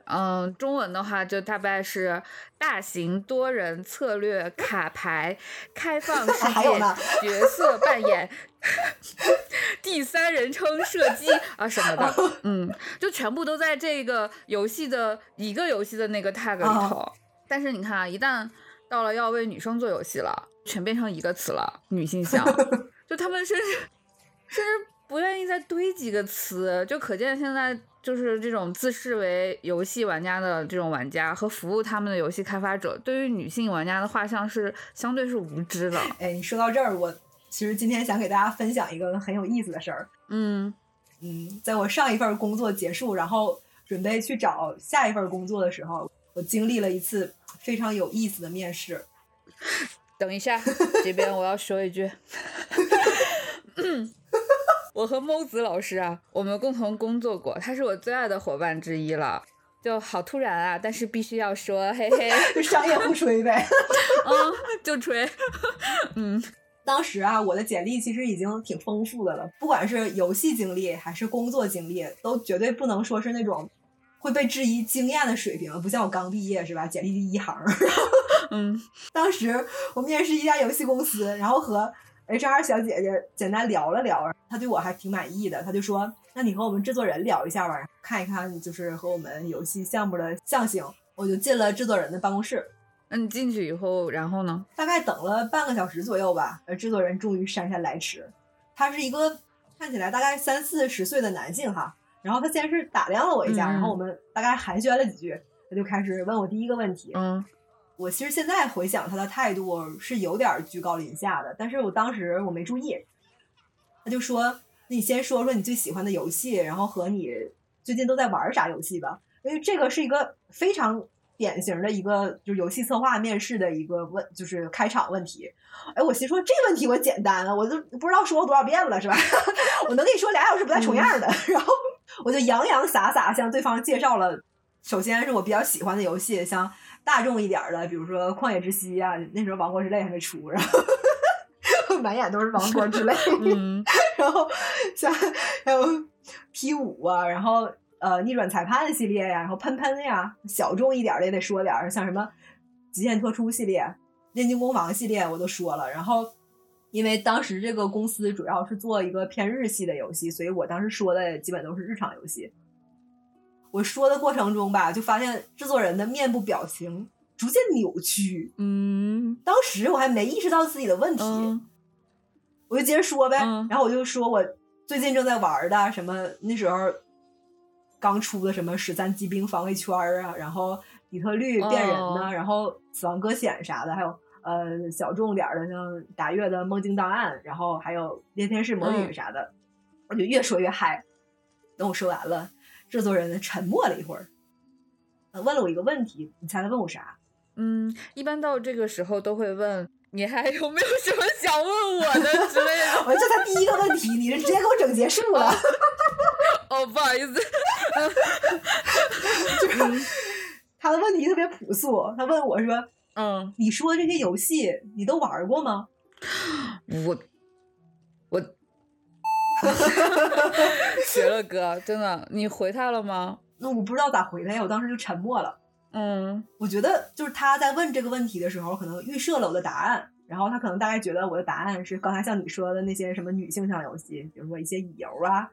嗯，中文的话就大概是大型多人策略卡牌开放世界角色扮演 第三人称射击啊什么的，嗯，就全部都在这个游戏的一个游戏的那个 tag 里头。但是你看啊，一旦到了要为女生做游戏了。全变成一个词了，女性向，就他们甚至甚至不愿意再堆几个词，就可见现在就是这种自视为游戏玩家的这种玩家和服务他们的游戏开发者，对于女性玩家的画像是相对是无知的。哎，你说到这儿，我其实今天想给大家分享一个很有意思的事儿。嗯嗯，在我上一份工作结束，然后准备去找下一份工作的时候，我经历了一次非常有意思的面试。等一下，这边我要说一句，我和猫子老师啊，我们共同工作过，他是我最爱的伙伴之一了。就好突然啊，但是必须要说，嘿嘿，就商业互吹呗。嗯，就吹。嗯，当时啊，我的简历其实已经挺丰富的了，不管是游戏经历还是工作经历，都绝对不能说是那种会被质疑经验的水平，不像我刚毕业是吧？简历第一行。嗯，当时我面试一家游戏公司，然后和 HR 小姐姐简单聊了聊，她对我还挺满意的，她就说：“那你和我们制作人聊一下吧，看一看就是和我们游戏项目的象性。”我就进了制作人的办公室。那你进去以后，然后呢？大概等了半个小时左右吧，呃，制作人终于姗姗来迟。他是一个看起来大概三四十岁的男性哈，然后他先是打量了我一下，嗯然后我们大概寒暄了几句，他就开始问我第一个问题。嗯，我其实现在回想他的态度是有点居高临下的，但是我当时我没注意。他就说：“那你先说说你最喜欢的游戏，然后和你最近都在玩啥游戏吧。”因为这个是一个非常典型的一个就是游戏策划面试的一个问，就是开场问题。哎，我心说这问题我简单了，我都不知道说过多少遍了，是吧？我能跟你说俩小时不带重样的。然后我就洋洋洒洒向对方介绍了，首先是我比较喜欢的游戏，像大众一点儿的，比如说《旷野之息》啊，那时候《王国之泪》还没出，然后 满眼都是《王国之泪 》嗯 然后像还有 P 五啊，然后呃逆转裁判系列呀，然后喷喷呀，小众一点儿的也得说点儿，像什么极限脱出系列、炼金工坊系列我都说了。然后因为当时这个公司主要是做一个偏日系的游戏，所以我当时说的基本都是日常游戏。我说的过程中吧，就发现制作人的面部表情逐渐扭曲。嗯，当时我还没意识到自己的问题，我就接着说呗。然后我就说我最近正在玩的什么，那时候刚出的什么十三机兵防卫圈啊，然后底特律变人呢，哦然后死亡搁浅啥的，还有呃小众点的像达月的梦境档案，然后还有猎天使魔女啥的，我就越说越嗨。等我说完了，制作人沉默了一会儿，呃问了我一个问题，你猜他问我啥？嗯，一般到这个时候都会问你还有没有什么想问我的之类的。我这才第一个问题，你是直接给我整结束了。哦，不好意思，就是 他的问题特别朴素，他问我说：“嗯，你说这些游戏你都玩过吗我我 学了哥，真的，你回他了吗？？”那我不知道咋回他呀，我当时就沉默了。嗯，我觉得就是他在问这个问题的时候，可能预设了我的答案，然后他可能大概觉得我的答案是刚才像你说的那些什么女性向游戏，比如说一些乙游啊、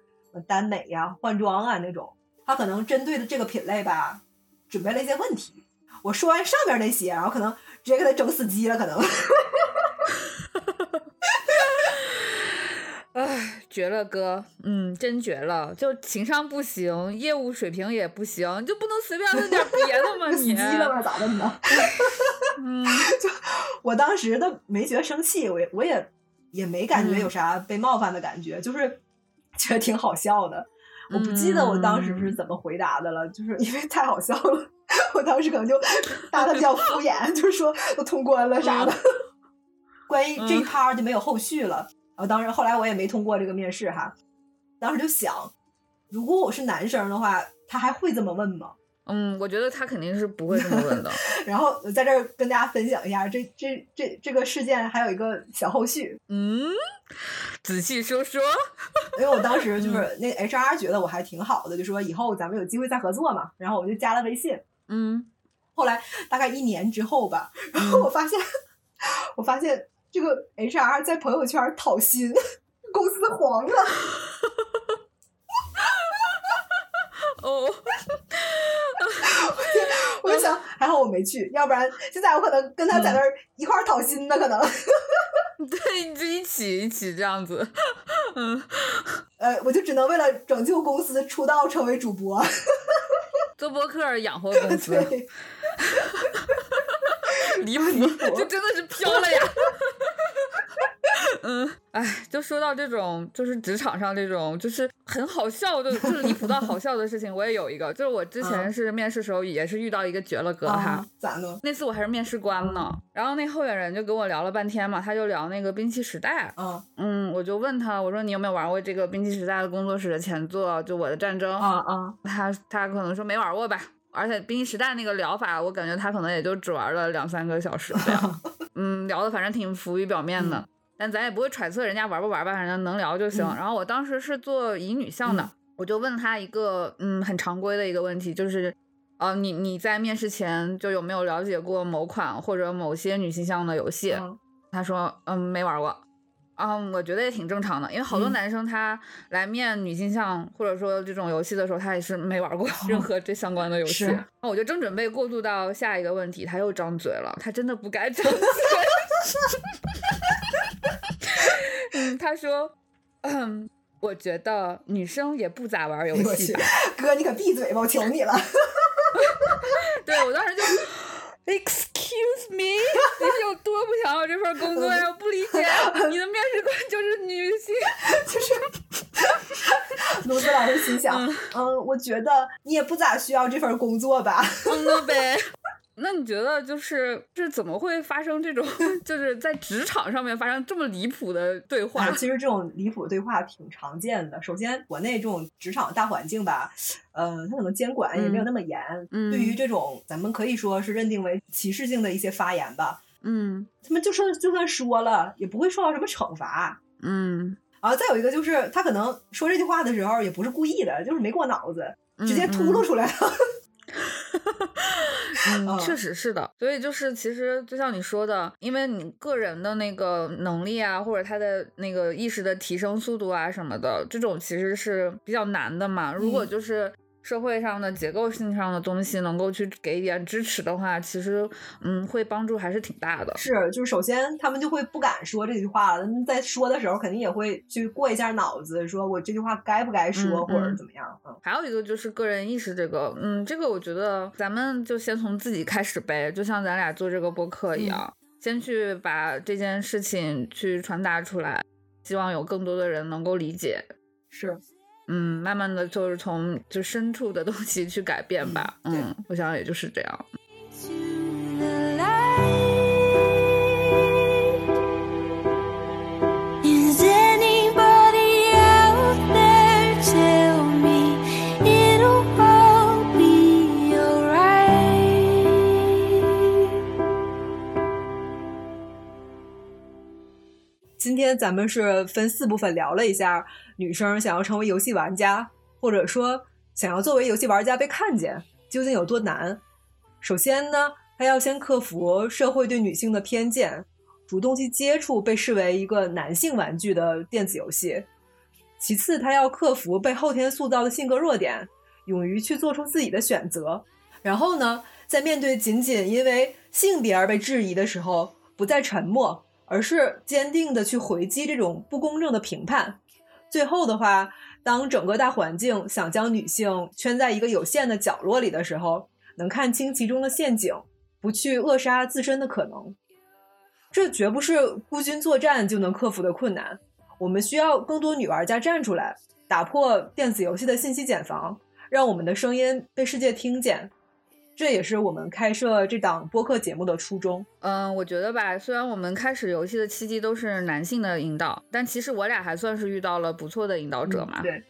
耽美呀、换装啊那种，他可能针对的这个品类吧，准备了一些问题。我说完上面那些，然后可能直接给他整死机了，可能。唉，绝了哥，嗯，真绝了，就情商不行，业务水平也不行，就不能随便问点别的吗？死你机了吧？咋的呢？嗯，就我当时都没觉得生气，我也我也也没感觉有啥被冒犯的感觉，就是 觉得挺好笑的。我不记得我当时是怎么回答的了，就是因为太好笑了，我当时可能就答的比较敷衍，就是说我通关了啥的。关于这一趴就没有后续了。然后当时后来我也没通过这个面试哈，当时就想，如果我是男生的话，他还会这么问吗？嗯，我觉得他肯定是不会这么问的。然后我在这儿跟大家分享一下，这这这这个事件还有一个小后续。嗯，仔细说说。因为我当时就 是那个 HR 觉得我还挺好的，就说以后咱们有机会再合作嘛。然后我就加了微信。嗯，后来大概一年之后吧，然后我发现，我发现这个 HR 在朋友圈讨薪，公司黄了。哦，我就想，还好我没去，要不然现在我可能跟他在那儿一块儿讨薪呢，可能。对，你就一起一起这样子，嗯，呃，我就只能为了拯救公司出道成为主播，做播客养活公司，对，离谱，这真的是飘了呀。嗯，哎，就说到这种，就是职场上这种，就是很好笑就，就是离谱到好笑的事情，我也有一个，就是我之前是面试时候也是遇到一个绝了哥哈啊，咋的？那次我还是面试官呢，然后那候选人就跟我聊了半天嘛，他就聊那个兵器时代，嗯嗯，我就问他，我说你有没有玩过这个兵器时代的工作室的前作，就我的战争啊啊，他他可能说没玩过吧。而且兵器时代那个聊法，我感觉他可能也就只玩了两三个小时这样，嗯，聊的反正挺浮于表面的。嗯但咱也不会揣测人家玩不玩吧，反正能聊就行。嗯然后我当时是做乙女向的，嗯我就问他一个嗯很常规的一个问题，就是呃你你在面试前就有没有了解过某款或者某些女性向的游戏？嗯他说嗯没玩过。嗯，我觉得也挺正常的，因为好多嗯男生他来面女性向或者说这种游戏的时候，他也是没玩过任何这相关的游戏。是那我就正准备过渡到下一个问题，他又张嘴了，他真的不该张嘴。嗯，他说，嗯，我觉得女生也不咋玩游戏吧。哥，你可闭嘴吧，我求你了。对我当时就，Excuse me，你是有多不想要这份工作呀？我不理解，你的面试官就是女性，就是卢子老师心想，嗯，我觉得你也不咋需要这份工作吧？嗯呗。那你觉得就是是怎么会发生这种，就是在职场上面发生这么离谱的对话？其实 这种离谱对话挺常见的。首先，国内这种职场大环境吧，嗯，它可能监管也没有那么严。嗯，对于这种咱们可以说是认定为歧视性的一些发言吧，嗯，他们就算就算说了，也不会受到什么惩罚。嗯，然后再有一个就是他可能说这句话的时候也不是故意的，就是没过脑子，直接秃噜出来了。嗯，确实是的，所以就是其实就像你说的，因为你个人的那个能力啊，或者他的那个意识的提升速度啊什么的，这种其实是比较难的嘛。如果就是社会上的结构性上的东西能够去给一点支持的话，其实嗯，会帮助还是挺大的。是，就是首先他们就会不敢说这句话了，在说的时候肯定也会去过一下脑子，说我这句话该不该说，或者怎么样。嗯，还有一个就是个人意识这个，嗯，这个我觉得咱们就先从自己开始呗，就像咱俩做这个播客一样，先去把这件事情去传达出来，希望有更多的人能够理解。是。嗯，慢慢的就是从就深处的东西去改变吧。嗯，我想也就是这样。今天咱们是分四部分聊了一下，女生想要成为游戏玩家，或者说想要作为游戏玩家被看见，究竟有多难？首先呢，她要先克服社会对女性的偏见，主动去接触被视为一个男性玩具的电子游戏；其次，她要克服被后天塑造的性格弱点，勇于去做出自己的选择；然后呢，在面对仅仅因为性别而被质疑的时候，不再沉默。而是坚定的去回击这种不公正的评判。最后的话，当整个大环境想将女性圈在一个有限的角落里的时候，能看清其中的陷阱，不去扼杀自身的可能。这绝不是孤军作战就能克服的困难。我们需要更多女玩家站出来，打破电子游戏的信息茧房，让我们的声音被世界听见。这也是我们开设这档播客节目的初衷。嗯，我觉得吧，虽然我们开始游戏的契机都是男性的引导，但其实我俩还算是遇到了不错的引导者嘛。对。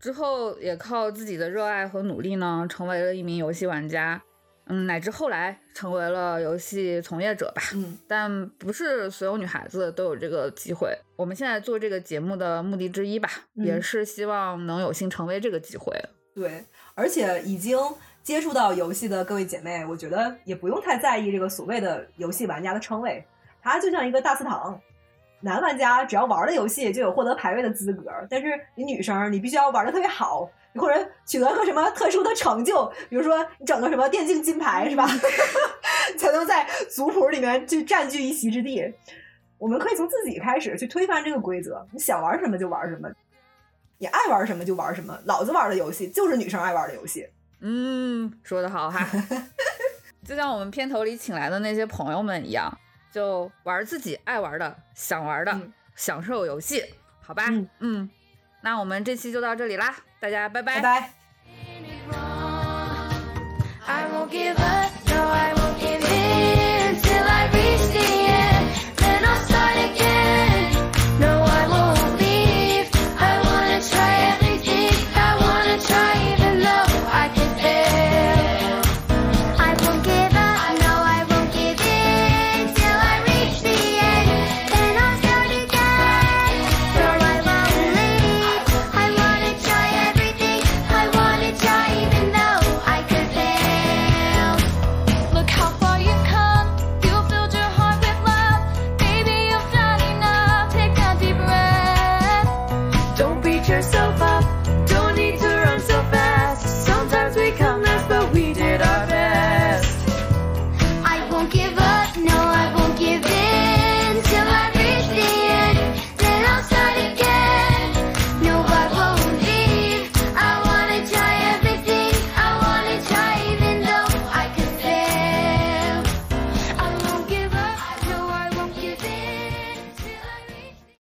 之后也靠自己的热爱和努力呢，成为了一名游戏玩家。嗯，乃至后来成为了游戏从业者吧。嗯。但不是所有女孩子都有这个机会。我们现在做这个节目的目的之一吧，也是希望能有幸成为这个机会。对，而且已经。接触到游戏的各位姐妹，我觉得也不用太在意这个所谓的游戏玩家的称谓，它就像一个大祠堂。男玩家只要玩了游戏，就有获得排位的资格。但是你女生，你必须要玩的特别好，或者取得个什么特殊的成就，比如说你整个什么电竞金牌 是吧？才能在族谱里面去占据一席之地。我们可以从自己开始去推翻这个规则，你想玩什么就玩什么，你爱玩什么就玩什么。老子玩的游戏就是女生爱玩的游戏。嗯，说的好哈，就像我们片头里请来的那些朋友们一样，就玩自己爱玩的、想玩的，享受游戏，好吧？嗯，那我们这期就到这里啦，大家拜拜。拜